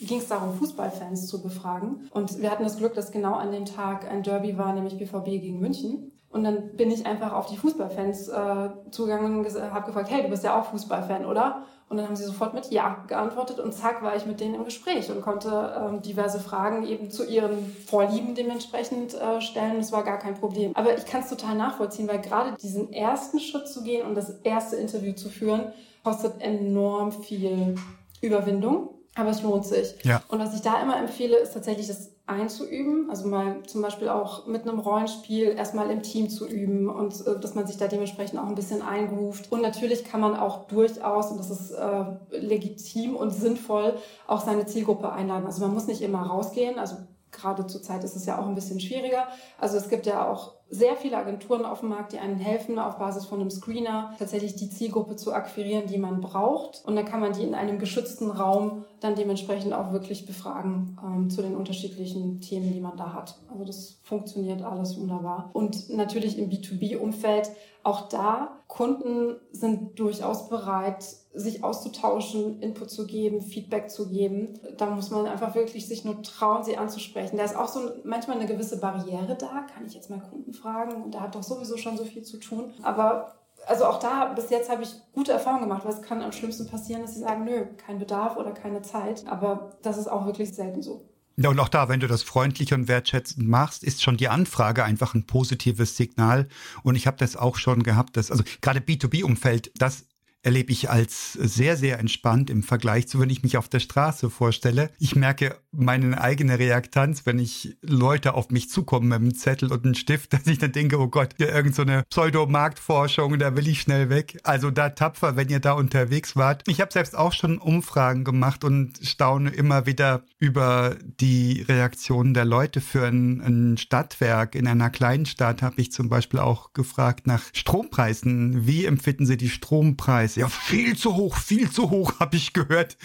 ging es darum, Fußballfans zu befragen. Und wir hatten das Glück, dass genau an dem Tag ein Derby war, nämlich BVB gegen München. Und dann bin ich einfach auf die Fußballfans äh, zugegangen und habe gefragt, hey, du bist ja auch Fußballfan, oder? Und dann haben sie sofort mit Ja geantwortet und zack war ich mit denen im Gespräch und konnte ähm, diverse Fragen eben zu ihren Vorlieben dementsprechend äh, stellen. Das war gar kein Problem. Aber ich kann es total nachvollziehen, weil gerade diesen ersten Schritt zu gehen und das erste Interview zu führen, kostet enorm viel Überwindung. Aber es lohnt sich. Ja. Und was ich da immer empfehle, ist tatsächlich das einzuüben. Also mal zum Beispiel auch mit einem Rollenspiel erstmal im Team zu üben und äh, dass man sich da dementsprechend auch ein bisschen einruft. Und natürlich kann man auch durchaus, und das ist äh, legitim und sinnvoll, auch seine Zielgruppe einladen. Also man muss nicht immer rausgehen. Also gerade zur Zeit ist es ja auch ein bisschen schwieriger. Also es gibt ja auch sehr viele Agenturen auf dem Markt, die einen helfen, auf Basis von einem Screener tatsächlich die Zielgruppe zu akquirieren, die man braucht. Und dann kann man die in einem geschützten Raum dann dementsprechend auch wirklich befragen ähm, zu den unterschiedlichen Themen, die man da hat. Also das funktioniert alles wunderbar. Und natürlich im B2B-Umfeld, auch da, Kunden sind durchaus bereit, sich auszutauschen, Input zu geben, Feedback zu geben. Da muss man einfach wirklich sich nur trauen, sie anzusprechen. Da ist auch so manchmal eine gewisse Barriere da. Kann ich jetzt mal Kunden fragen? Und da hat doch sowieso schon so viel zu tun. Aber also auch da, bis jetzt habe ich gute Erfahrungen gemacht, es kann am schlimmsten passieren, dass sie sagen, nö, kein Bedarf oder keine Zeit. Aber das ist auch wirklich selten so. Ja, und auch da, wenn du das freundlich und wertschätzend machst, ist schon die Anfrage einfach ein positives Signal. Und ich habe das auch schon gehabt, dass, also gerade B2B-Umfeld, das erlebe ich als sehr, sehr entspannt im Vergleich zu, wenn ich mich auf der Straße vorstelle. Ich merke meine eigene Reaktanz, wenn ich Leute auf mich zukommen mit einem Zettel und einem Stift, dass ich dann denke, oh Gott, hier irgend so eine Pseudomarktforschung, da will ich schnell weg. Also da tapfer, wenn ihr da unterwegs wart. Ich habe selbst auch schon Umfragen gemacht und staune immer wieder über die Reaktionen der Leute für ein, ein Stadtwerk. In einer kleinen Stadt habe ich zum Beispiel auch gefragt nach Strompreisen. Wie empfinden Sie die Strompreise? Ja, viel zu hoch, viel zu hoch, habe ich gehört.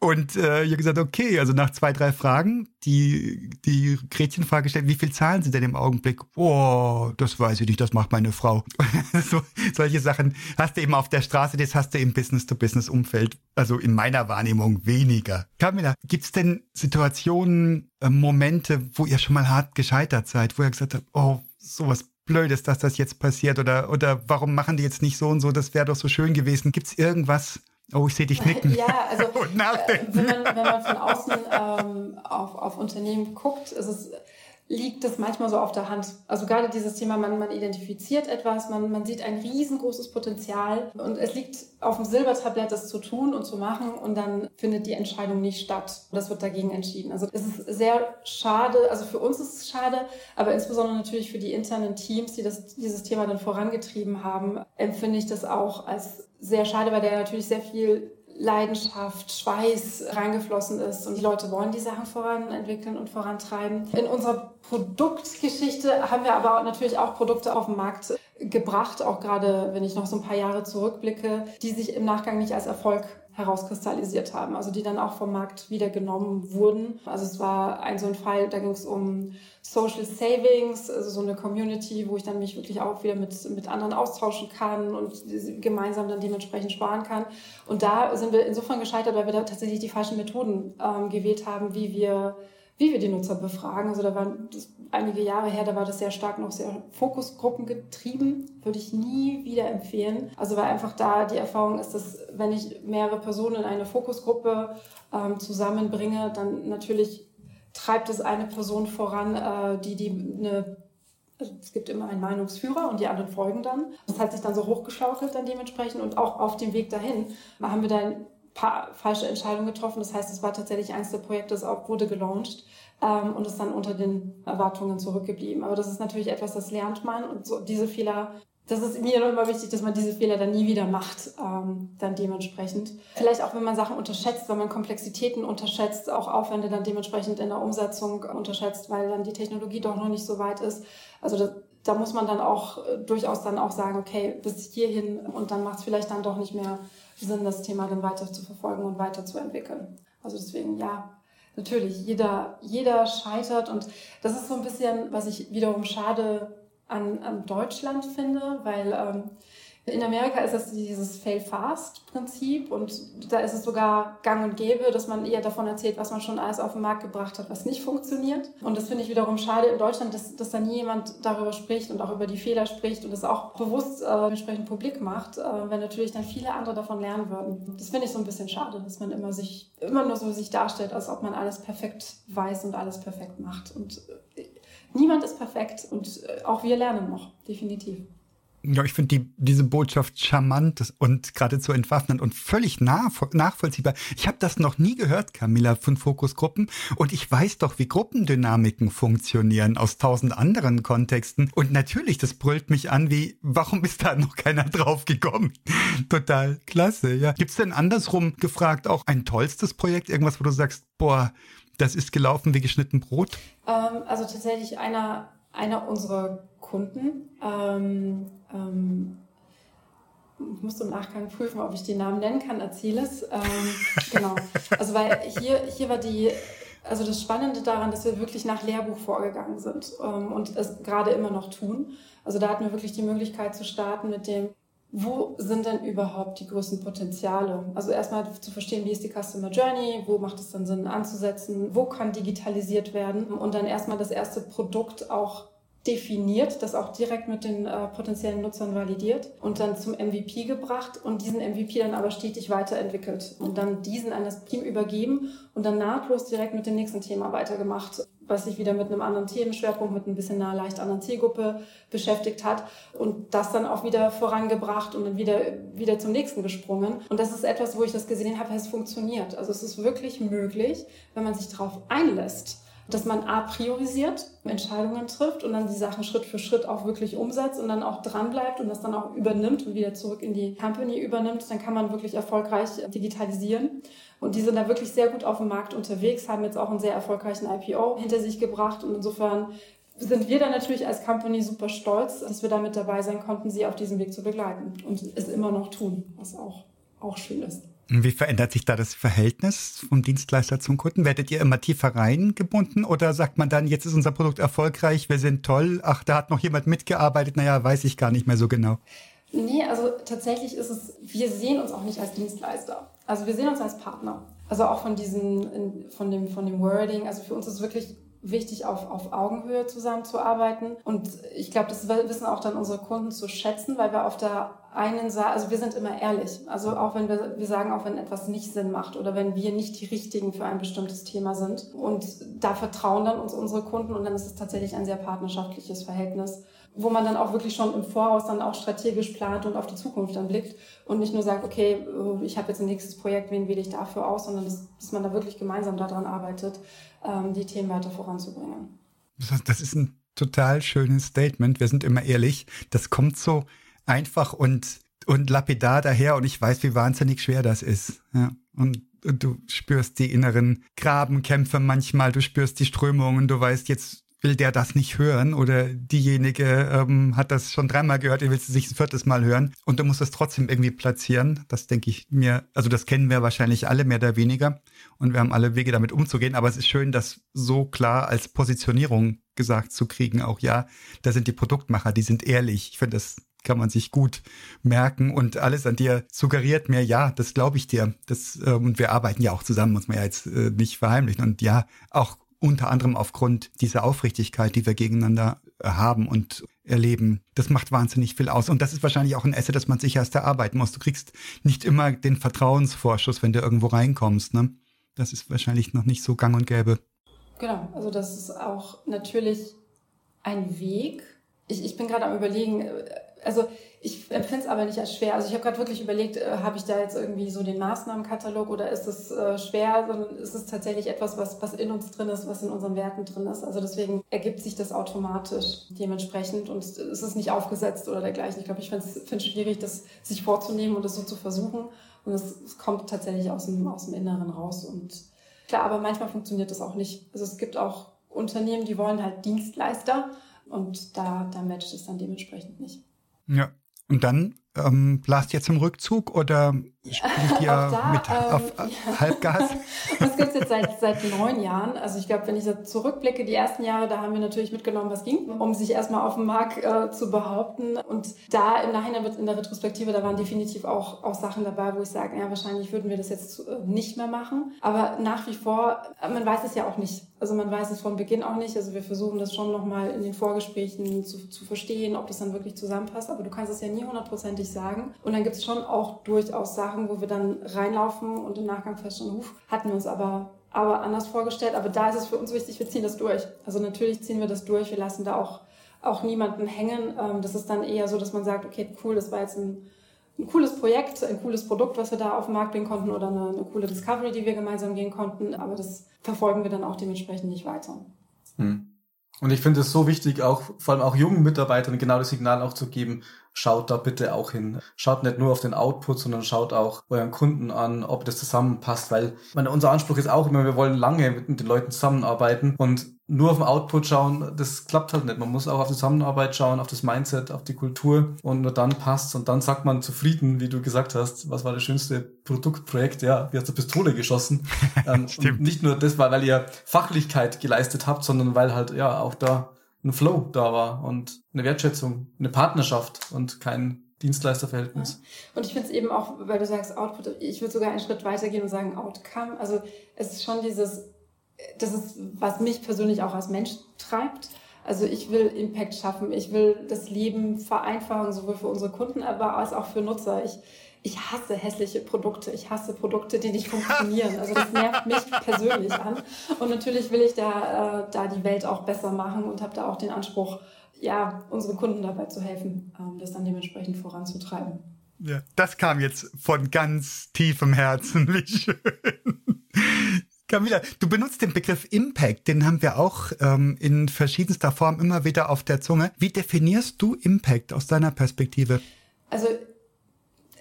Und äh, ich gesagt, okay, also nach zwei, drei Fragen, die, die Gretchenfrage stellt, wie viel zahlen Sie denn im Augenblick? Oh, das weiß ich nicht, das macht meine Frau. so, solche Sachen hast du eben auf der Straße, das hast du im Business-to-Business-Umfeld, also in meiner Wahrnehmung weniger. Camilla, gibt's denn Situationen, äh, Momente, wo ihr schon mal hart gescheitert seid, wo ihr gesagt habt, oh, sowas Blödes, dass das jetzt passiert oder, oder warum machen die jetzt nicht so und so, das wäre doch so schön gewesen. Gibt's irgendwas, Oh, ich sehe dich nicken. Ja, also äh, wenn, man, wenn man von außen ähm, auf, auf Unternehmen guckt, ist es liegt das manchmal so auf der Hand. Also gerade dieses Thema, man, man identifiziert etwas, man, man sieht ein riesengroßes Potenzial und es liegt auf dem Silbertablett, das zu tun und zu machen und dann findet die Entscheidung nicht statt. Das wird dagegen entschieden. Also es ist sehr schade, also für uns ist es schade, aber insbesondere natürlich für die internen Teams, die das, dieses Thema dann vorangetrieben haben, empfinde ich das auch als sehr schade, weil der natürlich sehr viel Leidenschaft, Schweiß reingeflossen ist und die Leute wollen die Sachen voranentwickeln und vorantreiben. In unserer Produktgeschichte haben wir aber natürlich auch Produkte auf den Markt gebracht, auch gerade wenn ich noch so ein paar Jahre zurückblicke, die sich im Nachgang nicht als Erfolg herauskristallisiert haben, also die dann auch vom Markt wieder genommen wurden. Also es war ein so ein Fall, da ging es um Social Savings, also so eine Community, wo ich dann mich wirklich auch wieder mit, mit anderen austauschen kann und gemeinsam dann dementsprechend sparen kann. Und da sind wir insofern gescheitert, weil wir da tatsächlich die falschen Methoden ähm, gewählt haben, wie wir wie wir die Nutzer befragen. Also da waren einige Jahre her, da war das sehr stark noch sehr Fokusgruppen getrieben. Würde ich nie wieder empfehlen. Also weil einfach da die Erfahrung ist, dass wenn ich mehrere Personen in eine Fokusgruppe ähm, zusammenbringe, dann natürlich treibt es eine Person voran, äh, die die eine also es gibt immer einen Meinungsführer und die anderen folgen dann. Das hat sich dann so hochgeschaukelt dann dementsprechend und auch auf dem Weg dahin haben wir dann paar falsche Entscheidungen getroffen. Das heißt, es war tatsächlich eins der Projekte, das auch wurde gelauncht ähm, und ist dann unter den Erwartungen zurückgeblieben. Aber das ist natürlich etwas, das lernt man und so diese Fehler das ist mir immer wichtig, dass man diese Fehler dann nie wieder macht, ähm, dann dementsprechend. Vielleicht auch, wenn man Sachen unterschätzt, wenn man Komplexitäten unterschätzt, auch Aufwände dann dementsprechend in der Umsetzung unterschätzt, weil dann die Technologie doch noch nicht so weit ist. Also das, da muss man dann auch äh, durchaus dann auch sagen, okay, bis hierhin und dann macht es vielleicht dann doch nicht mehr Sinn, das Thema dann weiter zu verfolgen und weiterzuentwickeln. Also deswegen, ja, natürlich, jeder, jeder scheitert und das ist so ein bisschen, was ich wiederum schade an, an Deutschland finde, weil ähm, in Amerika ist es dieses Fail-Fast-Prinzip und da ist es sogar gang und gäbe, dass man eher davon erzählt, was man schon alles auf den Markt gebracht hat, was nicht funktioniert. Und das finde ich wiederum schade in Deutschland, dass, dass da nie jemand darüber spricht und auch über die Fehler spricht und es auch bewusst äh, entsprechend publik macht, äh, wenn natürlich dann viele andere davon lernen würden. Das finde ich so ein bisschen schade, dass man immer sich, immer nur so sich darstellt, als ob man alles perfekt weiß und alles perfekt macht. Und äh, niemand ist perfekt und äh, auch wir lernen noch, definitiv. Ja, ich finde die, diese Botschaft charmant und geradezu entwaffnend und völlig nach, nachvollziehbar. Ich habe das noch nie gehört, Camilla, von Fokusgruppen. Und ich weiß doch, wie Gruppendynamiken funktionieren aus tausend anderen Kontexten. Und natürlich, das brüllt mich an, wie, warum ist da noch keiner drauf gekommen? Total klasse, ja. Gibt's denn andersrum gefragt auch ein tollstes Projekt, irgendwas, wo du sagst, boah, das ist gelaufen wie geschnitten Brot? Ähm, also tatsächlich einer, einer unserer Kunden, ähm, ähm, ich muss im Nachgang prüfen, ob ich die Namen nennen kann, erzähle es. Ähm, genau. Also weil hier, hier war die, also das Spannende daran, dass wir wirklich nach Lehrbuch vorgegangen sind ähm, und es gerade immer noch tun. Also da hatten wir wirklich die Möglichkeit zu starten mit dem, wo sind denn überhaupt die größten Potenziale? Also erstmal zu verstehen, wie ist die Customer Journey, wo macht es dann Sinn anzusetzen, wo kann digitalisiert werden und dann erstmal das erste Produkt auch definiert, das auch direkt mit den äh, potenziellen Nutzern validiert und dann zum MVP gebracht und diesen MVP dann aber stetig weiterentwickelt und dann diesen an das Team übergeben und dann nahtlos direkt mit dem nächsten Thema weitergemacht was sich wieder mit einem anderen Themenschwerpunkt, mit ein bisschen einer leicht anderen Zielgruppe beschäftigt hat und das dann auch wieder vorangebracht und dann wieder, wieder zum nächsten gesprungen. Und das ist etwas, wo ich das gesehen habe, es funktioniert. Also es ist wirklich möglich, wenn man sich darauf einlässt dass man A priorisiert, Entscheidungen trifft und dann die Sachen Schritt für Schritt auch wirklich umsetzt und dann auch dranbleibt und das dann auch übernimmt und wieder zurück in die Company übernimmt, dann kann man wirklich erfolgreich digitalisieren. Und die sind da wirklich sehr gut auf dem Markt unterwegs, haben jetzt auch einen sehr erfolgreichen IPO hinter sich gebracht und insofern sind wir dann natürlich als Company super stolz, dass wir da mit dabei sein konnten, sie auf diesem Weg zu begleiten und es immer noch tun, was auch, auch schön ist. Wie verändert sich da das Verhältnis vom Dienstleister zum Kunden? Werdet ihr immer tiefer reingebunden oder sagt man dann, jetzt ist unser Produkt erfolgreich, wir sind toll, ach, da hat noch jemand mitgearbeitet, naja, weiß ich gar nicht mehr so genau. Nee, also tatsächlich ist es, wir sehen uns auch nicht als Dienstleister. Also wir sehen uns als Partner. Also auch von diesen, von dem, von dem Wording. Also für uns ist wirklich wichtig, auf, auf Augenhöhe zusammenzuarbeiten. Und ich glaube, das wissen auch dann unsere Kunden zu schätzen, weil wir auf der einen Seite, also wir sind immer ehrlich. Also auch wenn wir, wir sagen, auch wenn etwas nicht Sinn macht oder wenn wir nicht die richtigen für ein bestimmtes Thema sind. Und da vertrauen dann uns unsere Kunden und dann ist es tatsächlich ein sehr partnerschaftliches Verhältnis wo man dann auch wirklich schon im Voraus dann auch strategisch plant und auf die Zukunft dann blickt und nicht nur sagt, okay, äh, ich habe jetzt ein nächstes Projekt, wen wähle ich dafür aus, sondern dass, dass man da wirklich gemeinsam daran arbeitet, ähm, die Themen weiter voranzubringen. Das ist ein total schönes Statement. Wir sind immer ehrlich. Das kommt so einfach und, und lapidar daher und ich weiß, wie wahnsinnig schwer das ist. Ja. Und du spürst die inneren Grabenkämpfe manchmal, du spürst die Strömungen, du weißt, jetzt will der das nicht hören oder diejenige ähm, hat das schon dreimal gehört, ihr willst es sich ein viertes Mal hören und du musst es trotzdem irgendwie platzieren. Das denke ich mir, also das kennen wir wahrscheinlich alle mehr oder weniger und wir haben alle Wege damit umzugehen, aber es ist schön, das so klar als Positionierung gesagt zu kriegen, auch ja, da sind die Produktmacher, die sind ehrlich. Ich finde, das kann man sich gut merken und alles an dir suggeriert mir, ja, das glaube ich dir. Das, äh, und wir arbeiten ja auch zusammen, muss man ja jetzt äh, nicht verheimlichen. Und ja, auch unter anderem aufgrund dieser Aufrichtigkeit, die wir gegeneinander äh, haben und erleben. Das macht wahnsinnig viel aus. Und das ist wahrscheinlich auch ein Asset, das man sich erst erarbeiten muss. Du kriegst nicht immer den Vertrauensvorschuss, wenn du irgendwo reinkommst. Ne? Das ist wahrscheinlich noch nicht so gang und gäbe. Genau, also das ist auch natürlich ein Weg. Ich, ich bin gerade am Überlegen, äh, also ich empfinde es aber nicht als schwer. Also ich habe gerade wirklich überlegt, äh, habe ich da jetzt irgendwie so den Maßnahmenkatalog oder ist es äh, schwer, sondern ist es tatsächlich etwas, was, was in uns drin ist, was in unseren Werten drin ist. Also deswegen ergibt sich das automatisch dementsprechend und es ist nicht aufgesetzt oder dergleichen. Ich glaube, ich finde es schwierig, das sich vorzunehmen und das so zu versuchen. Und es, kommt tatsächlich aus dem, aus dem Inneren raus. Und klar, aber manchmal funktioniert das auch nicht. Also es gibt auch Unternehmen, die wollen halt Dienstleister und da, da matcht es dann dementsprechend nicht. Ja. Und dann ähm, blast ihr zum Rückzug oder spielt ihr da, mit ähm, auf ja. Halbgas? Das gibt es jetzt seit, seit neun Jahren. Also ich glaube, wenn ich so zurückblicke, die ersten Jahre, da haben wir natürlich mitgenommen, was ging, um sich erstmal auf dem Markt äh, zu behaupten. Und da im Nachhinein in der Retrospektive, da waren definitiv auch, auch Sachen dabei, wo ich sage, ja, wahrscheinlich würden wir das jetzt äh, nicht mehr machen. Aber nach wie vor, man weiß es ja auch nicht. Also man weiß es von Beginn auch nicht. Also wir versuchen das schon nochmal in den Vorgesprächen zu, zu verstehen, ob das dann wirklich zusammenpasst. Aber du kannst es ja nie hundertprozentig sagen. Und dann gibt es schon auch durchaus Sachen, wo wir dann reinlaufen und im Nachgang feststellen, huf, hatten wir uns aber aber anders vorgestellt. Aber da ist es für uns wichtig, wir ziehen das durch. Also natürlich ziehen wir das durch. Wir lassen da auch, auch niemanden hängen. Ähm, das ist dann eher so, dass man sagt, okay, cool, das war jetzt ein, ein cooles Projekt, ein cooles Produkt, was wir da auf den Markt bringen konnten oder eine, eine coole Discovery, die wir gemeinsam gehen konnten. Aber das verfolgen wir dann auch dementsprechend nicht weiter. Hm. Und ich finde es so wichtig, auch vor allem auch jungen Mitarbeitern genau das Signal auch zu geben, schaut da bitte auch hin. Schaut nicht nur auf den Output, sondern schaut auch euren Kunden an, ob das zusammenpasst, weil meine, unser Anspruch ist auch immer, wir wollen lange mit den Leuten zusammenarbeiten und nur auf den Output schauen, das klappt halt nicht. Man muss auch auf die Zusammenarbeit schauen, auf das Mindset, auf die Kultur und nur dann passt und dann sagt man zufrieden, wie du gesagt hast, was war das schönste Produktprojekt? Ja, wie hast du Pistole geschossen? ähm, nicht nur das, weil ihr Fachlichkeit geleistet habt, sondern weil halt ja auch da ein Flow da war und eine Wertschätzung, eine Partnerschaft und kein Dienstleisterverhältnis. Ja. Und ich finde es eben auch, weil du sagst Output, ich würde sogar einen Schritt weiter gehen und sagen Outcome. Also es ist schon dieses das ist, was mich persönlich auch als Mensch treibt. Also ich will Impact schaffen, ich will das Leben vereinfachen, sowohl für unsere Kunden, aber als auch für Nutzer. Ich, ich hasse hässliche Produkte. Ich hasse Produkte, die nicht funktionieren. Also das nervt mich persönlich an. Und natürlich will ich da, äh, da die Welt auch besser machen und habe da auch den Anspruch, ja, unsere Kunden dabei zu helfen, ähm, das dann dementsprechend voranzutreiben. Ja, das kam jetzt von ganz tiefem Herzen. Wie schön. Camilla, du benutzt den Begriff Impact, den haben wir auch ähm, in verschiedenster Form immer wieder auf der Zunge. Wie definierst du Impact aus deiner Perspektive? Also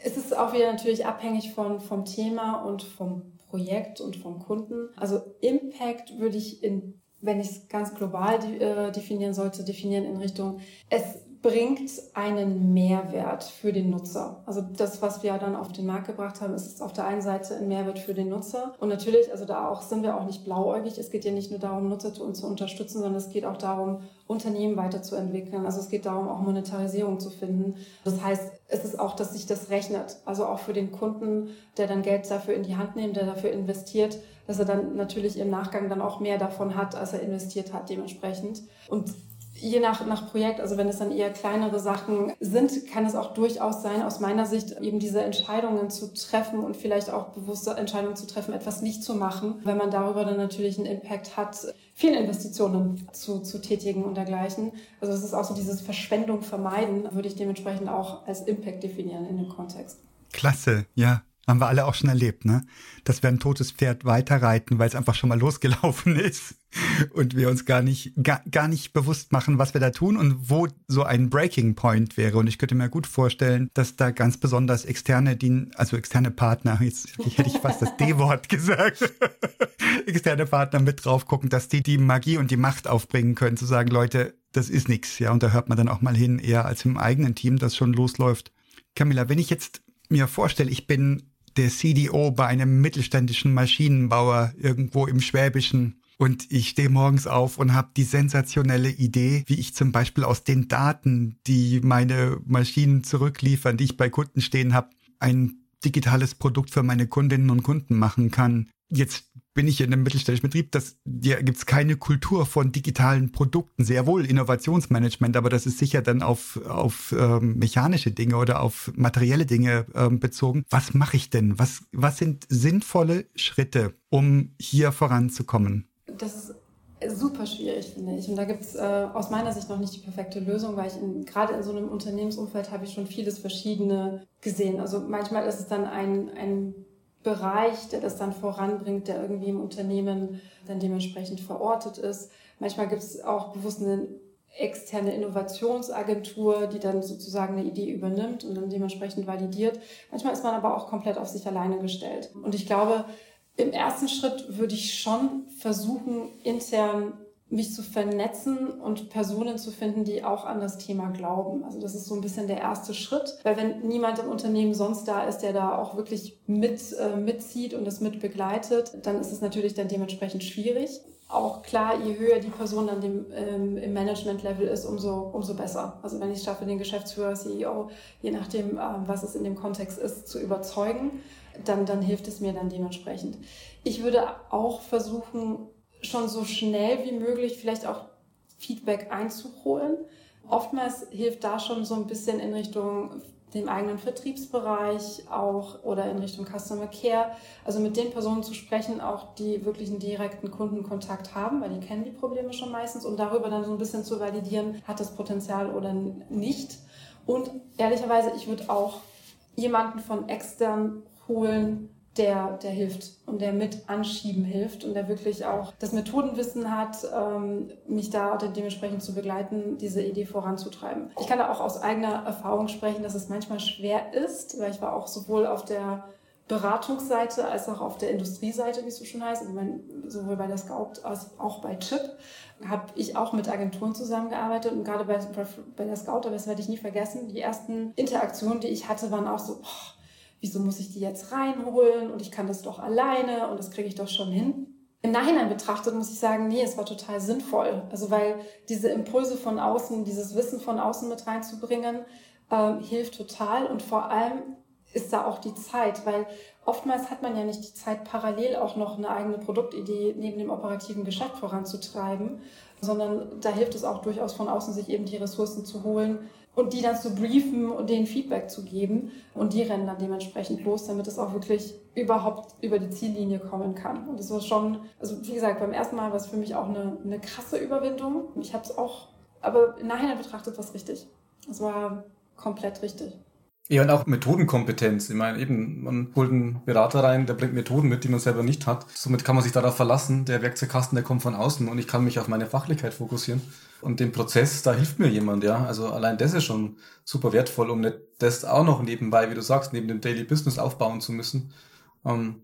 es ist auch wieder natürlich abhängig von, vom Thema und vom Projekt und vom Kunden. Also Impact würde ich in wenn ich es ganz global äh, definieren sollte, definieren in Richtung, es bringt einen Mehrwert für den Nutzer. Also das, was wir dann auf den Markt gebracht haben, ist auf der einen Seite ein Mehrwert für den Nutzer. Und natürlich, also da auch sind wir auch nicht blauäugig. Es geht ja nicht nur darum, Nutzer zu, zu unterstützen, sondern es geht auch darum, Unternehmen weiterzuentwickeln. Also es geht darum, auch Monetarisierung zu finden. Das heißt, es ist auch, dass sich das rechnet. Also auch für den Kunden, der dann Geld dafür in die Hand nimmt, der dafür investiert, dass er dann natürlich im Nachgang dann auch mehr davon hat, als er investiert hat dementsprechend. Und je nach, nach Projekt, also wenn es dann eher kleinere Sachen sind, kann es auch durchaus sein, aus meiner Sicht eben diese Entscheidungen zu treffen und vielleicht auch bewusste Entscheidungen zu treffen, etwas nicht zu machen, wenn man darüber dann natürlich einen Impact hat, viele Investitionen zu, zu tätigen und dergleichen. Also es ist auch so dieses Verschwendung vermeiden, würde ich dementsprechend auch als Impact definieren in dem Kontext. Klasse, ja. Haben wir alle auch schon erlebt, ne? Dass wir ein totes Pferd weiterreiten, weil es einfach schon mal losgelaufen ist und wir uns gar nicht, gar, gar nicht bewusst machen, was wir da tun und wo so ein Breaking Point wäre. Und ich könnte mir gut vorstellen, dass da ganz besonders externe, also externe Partner, jetzt hätte ich fast das D-Wort gesagt, externe Partner mit drauf gucken, dass die die Magie und die Macht aufbringen können, zu sagen, Leute, das ist nichts, ja. Und da hört man dann auch mal hin, eher als im eigenen Team, das schon losläuft. Camilla, wenn ich jetzt mir vorstelle, ich bin der CDO bei einem mittelständischen Maschinenbauer irgendwo im Schwäbischen. Und ich stehe morgens auf und habe die sensationelle Idee, wie ich zum Beispiel aus den Daten, die meine Maschinen zurückliefern, die ich bei Kunden stehen habe, ein digitales Produkt für meine Kundinnen und Kunden machen kann. Jetzt bin ich in einem mittelständischen Betrieb, das ja, gibt es keine Kultur von digitalen Produkten, sehr wohl Innovationsmanagement, aber das ist sicher dann auf, auf ähm, mechanische Dinge oder auf materielle Dinge ähm, bezogen. Was mache ich denn? Was, was sind sinnvolle Schritte, um hier voranzukommen? Das ist super schwierig, finde ich. Und da gibt es äh, aus meiner Sicht noch nicht die perfekte Lösung, weil ich gerade in so einem Unternehmensumfeld habe ich schon vieles Verschiedene gesehen. Also manchmal ist es dann ein, ein Bereich, der das dann voranbringt, der irgendwie im Unternehmen dann dementsprechend verortet ist. Manchmal gibt es auch bewusst eine externe Innovationsagentur, die dann sozusagen eine Idee übernimmt und dann dementsprechend validiert. Manchmal ist man aber auch komplett auf sich alleine gestellt. Und ich glaube, im ersten Schritt würde ich schon versuchen, intern mich zu vernetzen und Personen zu finden, die auch an das Thema glauben. Also das ist so ein bisschen der erste Schritt, weil wenn niemand im Unternehmen sonst da ist, der da auch wirklich mit äh, mitzieht und das mit begleitet, dann ist es natürlich dann dementsprechend schwierig. Auch klar, je höher die Person dann dem, ähm, im Management-Level ist, umso, umso besser. Also wenn ich es schaffe, den Geschäftsführer, CEO, je nachdem, äh, was es in dem Kontext ist, zu überzeugen, dann, dann hilft es mir dann dementsprechend. Ich würde auch versuchen, schon so schnell wie möglich vielleicht auch Feedback einzuholen. Oftmals hilft da schon so ein bisschen in Richtung dem eigenen Vertriebsbereich auch oder in Richtung Customer Care. Also mit den Personen zu sprechen, auch die wirklich einen direkten Kundenkontakt haben, weil die kennen die Probleme schon meistens und darüber dann so ein bisschen zu validieren, hat das Potenzial oder nicht. Und ehrlicherweise, ich würde auch jemanden von extern holen, der, der hilft und der mit anschieben hilft und der wirklich auch das Methodenwissen hat, ähm, mich da dementsprechend zu begleiten, diese Idee voranzutreiben. Ich kann da auch aus eigener Erfahrung sprechen, dass es manchmal schwer ist, weil ich war auch sowohl auf der Beratungsseite als auch auf der Industrieseite, wie es so schon heißt, also mein, sowohl bei der Scout als auch bei Chip, habe ich auch mit Agenturen zusammengearbeitet und gerade bei, bei der Scout, aber das werde ich nie vergessen, die ersten Interaktionen, die ich hatte, waren auch so, boah, wieso muss ich die jetzt reinholen und ich kann das doch alleine und das kriege ich doch schon hin. Im Nachhinein betrachtet muss ich sagen, nee, es war total sinnvoll. Also weil diese Impulse von außen, dieses Wissen von außen mit reinzubringen, ähm, hilft total und vor allem ist da auch die Zeit, weil oftmals hat man ja nicht die Zeit, parallel auch noch eine eigene Produktidee neben dem operativen Geschäft voranzutreiben, sondern da hilft es auch durchaus von außen, sich eben die Ressourcen zu holen, und die dann zu briefen und denen Feedback zu geben und die rennen dann dementsprechend los, damit es auch wirklich überhaupt über die Ziellinie kommen kann. Und das war schon, also wie gesagt, beim ersten Mal war es für mich auch eine, eine krasse Überwindung. Ich habe es auch, aber im Nachhinein betrachtet was richtig. Es war komplett richtig. Ja, und auch Methodenkompetenz. Ich meine, eben, man holt einen Berater rein, der bringt Methoden mit, die man selber nicht hat. Somit kann man sich darauf verlassen. Der Werkzeugkasten, der kommt von außen und ich kann mich auf meine Fachlichkeit fokussieren. Und den Prozess, da hilft mir jemand, ja. Also allein das ist schon super wertvoll, um nicht das auch noch nebenbei, wie du sagst, neben dem Daily Business aufbauen zu müssen. Ähm,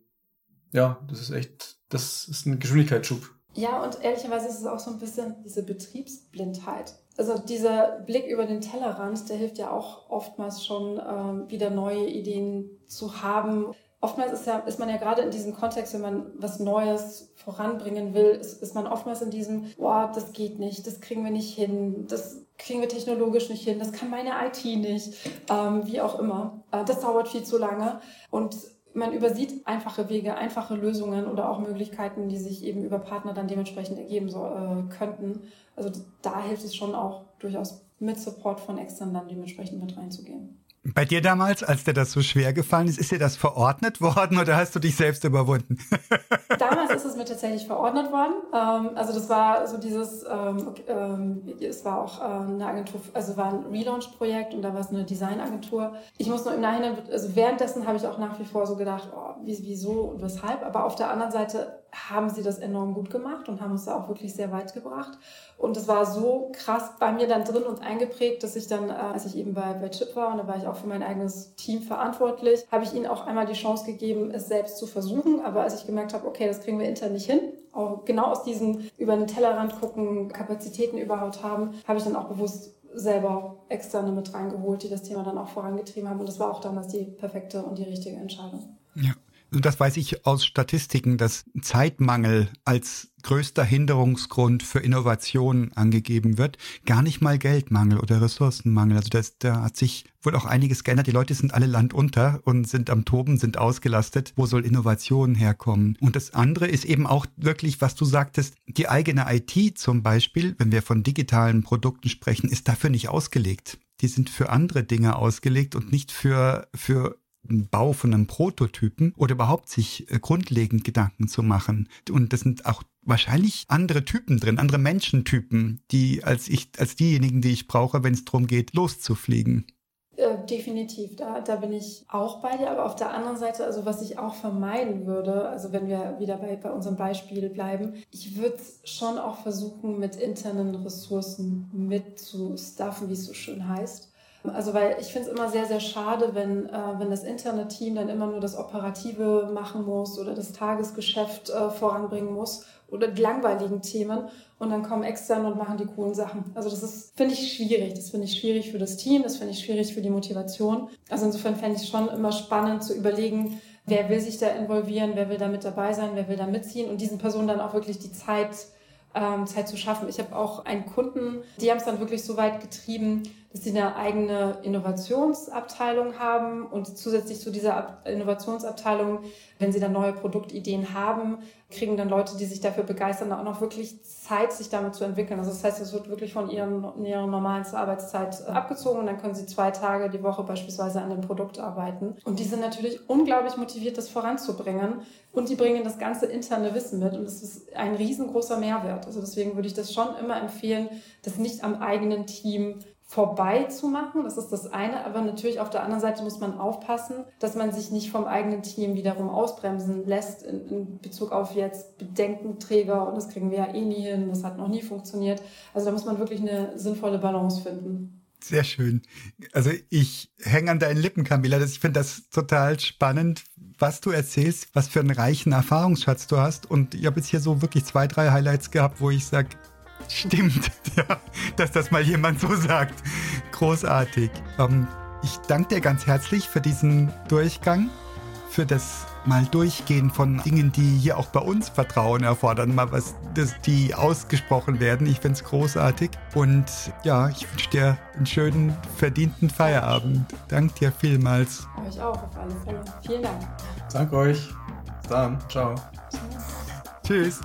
ja, das ist echt, das ist ein Geschwindigkeitsschub. Ja, und ehrlicherweise ist es auch so ein bisschen diese Betriebsblindheit also dieser Blick über den Tellerrand, der hilft ja auch oftmals schon, ähm, wieder neue Ideen zu haben. Oftmals ist, ja, ist man ja gerade in diesem Kontext, wenn man was Neues voranbringen will, ist, ist man oftmals in diesem, boah, das geht nicht, das kriegen wir nicht hin, das kriegen wir technologisch nicht hin, das kann meine IT nicht, ähm, wie auch immer. Äh, das dauert viel zu lange. Und man übersieht einfache Wege, einfache Lösungen oder auch Möglichkeiten, die sich eben über Partner dann dementsprechend ergeben so, äh, könnten. Also da hilft es schon auch durchaus mit Support von extern dann dementsprechend mit reinzugehen. Bei dir damals, als dir das so schwer gefallen ist, ist dir das verordnet worden oder hast du dich selbst überwunden? damals ist es mir tatsächlich verordnet worden. Ähm, also das war so dieses, ähm, ähm, es war auch äh, eine Agentur, also war ein Relaunch-Projekt und da war es eine Designagentur. Ich muss nur im Nachhinein, also währenddessen habe ich auch nach wie vor so gedacht, oh, wieso und weshalb. Aber auf der anderen Seite haben sie das enorm gut gemacht und haben uns da auch wirklich sehr weit gebracht. Und es war so krass bei mir dann drin und eingeprägt, dass ich dann, äh, als ich eben bei, bei Chip war, und da war ich auch für mein eigenes Team verantwortlich, habe ich ihnen auch einmal die Chance gegeben, es selbst zu versuchen. Aber als ich gemerkt habe, okay, das kriegen wir intern nicht hin, auch genau aus diesem über den Tellerrand gucken, Kapazitäten überhaupt haben, habe ich dann auch bewusst selber externe mit reingeholt, die das Thema dann auch vorangetrieben haben. Und das war auch damals die perfekte und die richtige Entscheidung. Ja. Und das weiß ich aus Statistiken, dass Zeitmangel als größter Hinderungsgrund für Innovation angegeben wird. Gar nicht mal Geldmangel oder Ressourcenmangel. Also das, da hat sich wohl auch einiges geändert. Die Leute sind alle landunter und sind am Toben, sind ausgelastet. Wo soll Innovation herkommen? Und das andere ist eben auch wirklich, was du sagtest, die eigene IT zum Beispiel, wenn wir von digitalen Produkten sprechen, ist dafür nicht ausgelegt. Die sind für andere Dinge ausgelegt und nicht für, für Bau von einem Prototypen oder überhaupt sich äh, grundlegend Gedanken zu machen. Und das sind auch wahrscheinlich andere Typen drin, andere Menschentypen, die als ich, als diejenigen, die ich brauche, wenn es darum geht, loszufliegen. Äh, definitiv, da, da bin ich auch bei dir. Aber auf der anderen Seite, also was ich auch vermeiden würde, also wenn wir wieder bei, bei unserem Beispiel bleiben, ich würde schon auch versuchen, mit internen Ressourcen mitzustaffen, wie es so schön heißt. Also weil ich finde es immer sehr, sehr schade, wenn, äh, wenn das interne Team dann immer nur das Operative machen muss oder das Tagesgeschäft äh, voranbringen muss oder die langweiligen Themen und dann kommen externe und machen die coolen Sachen. Also das ist, finde ich, schwierig. Das finde ich schwierig für das Team, das finde ich schwierig für die Motivation. Also insofern fände ich schon immer spannend zu überlegen, wer will sich da involvieren, wer will da mit dabei sein, wer will da mitziehen und diesen Personen dann auch wirklich die Zeit ähm, Zeit zu schaffen. Ich habe auch einen Kunden, die haben es dann wirklich so weit getrieben, dass sie eine eigene Innovationsabteilung haben und zusätzlich zu dieser Innovationsabteilung, wenn sie dann neue Produktideen haben, kriegen dann Leute, die sich dafür begeistern, auch noch wirklich Zeit, sich damit zu entwickeln. Also das heißt, es wird wirklich von ihren, normalen Arbeitszeit abgezogen und dann können sie zwei Tage die Woche beispielsweise an dem Produkt arbeiten. Und die sind natürlich unglaublich motiviert, das voranzubringen und die bringen das ganze interne Wissen mit und das ist ein riesengroßer Mehrwert. Also deswegen würde ich das schon immer empfehlen, das nicht am eigenen Team vorbei zu machen. Das ist das eine. Aber natürlich auf der anderen Seite muss man aufpassen, dass man sich nicht vom eigenen Team wiederum ausbremsen lässt in, in Bezug auf jetzt Bedenkenträger und das kriegen wir ja eh nie hin, das hat noch nie funktioniert. Also da muss man wirklich eine sinnvolle Balance finden. Sehr schön. Also ich hänge an deinen Lippen, Camilla. Ich finde das total spannend, was du erzählst, was für einen reichen Erfahrungsschatz du hast. Und ich habe jetzt hier so wirklich zwei, drei Highlights gehabt, wo ich sage, Stimmt, ja, dass das mal jemand so sagt. Großartig. Ähm, ich danke dir ganz herzlich für diesen Durchgang, für das mal Durchgehen von Dingen, die hier auch bei uns Vertrauen erfordern, mal was, das, die ausgesprochen werden. Ich finde es großartig. Und ja, ich wünsche dir einen schönen, verdienten Feierabend. Danke dir vielmals. Euch auch, auf alle Fälle. Vielen Dank. Danke euch. Bis dann. Ciao. Tschüss.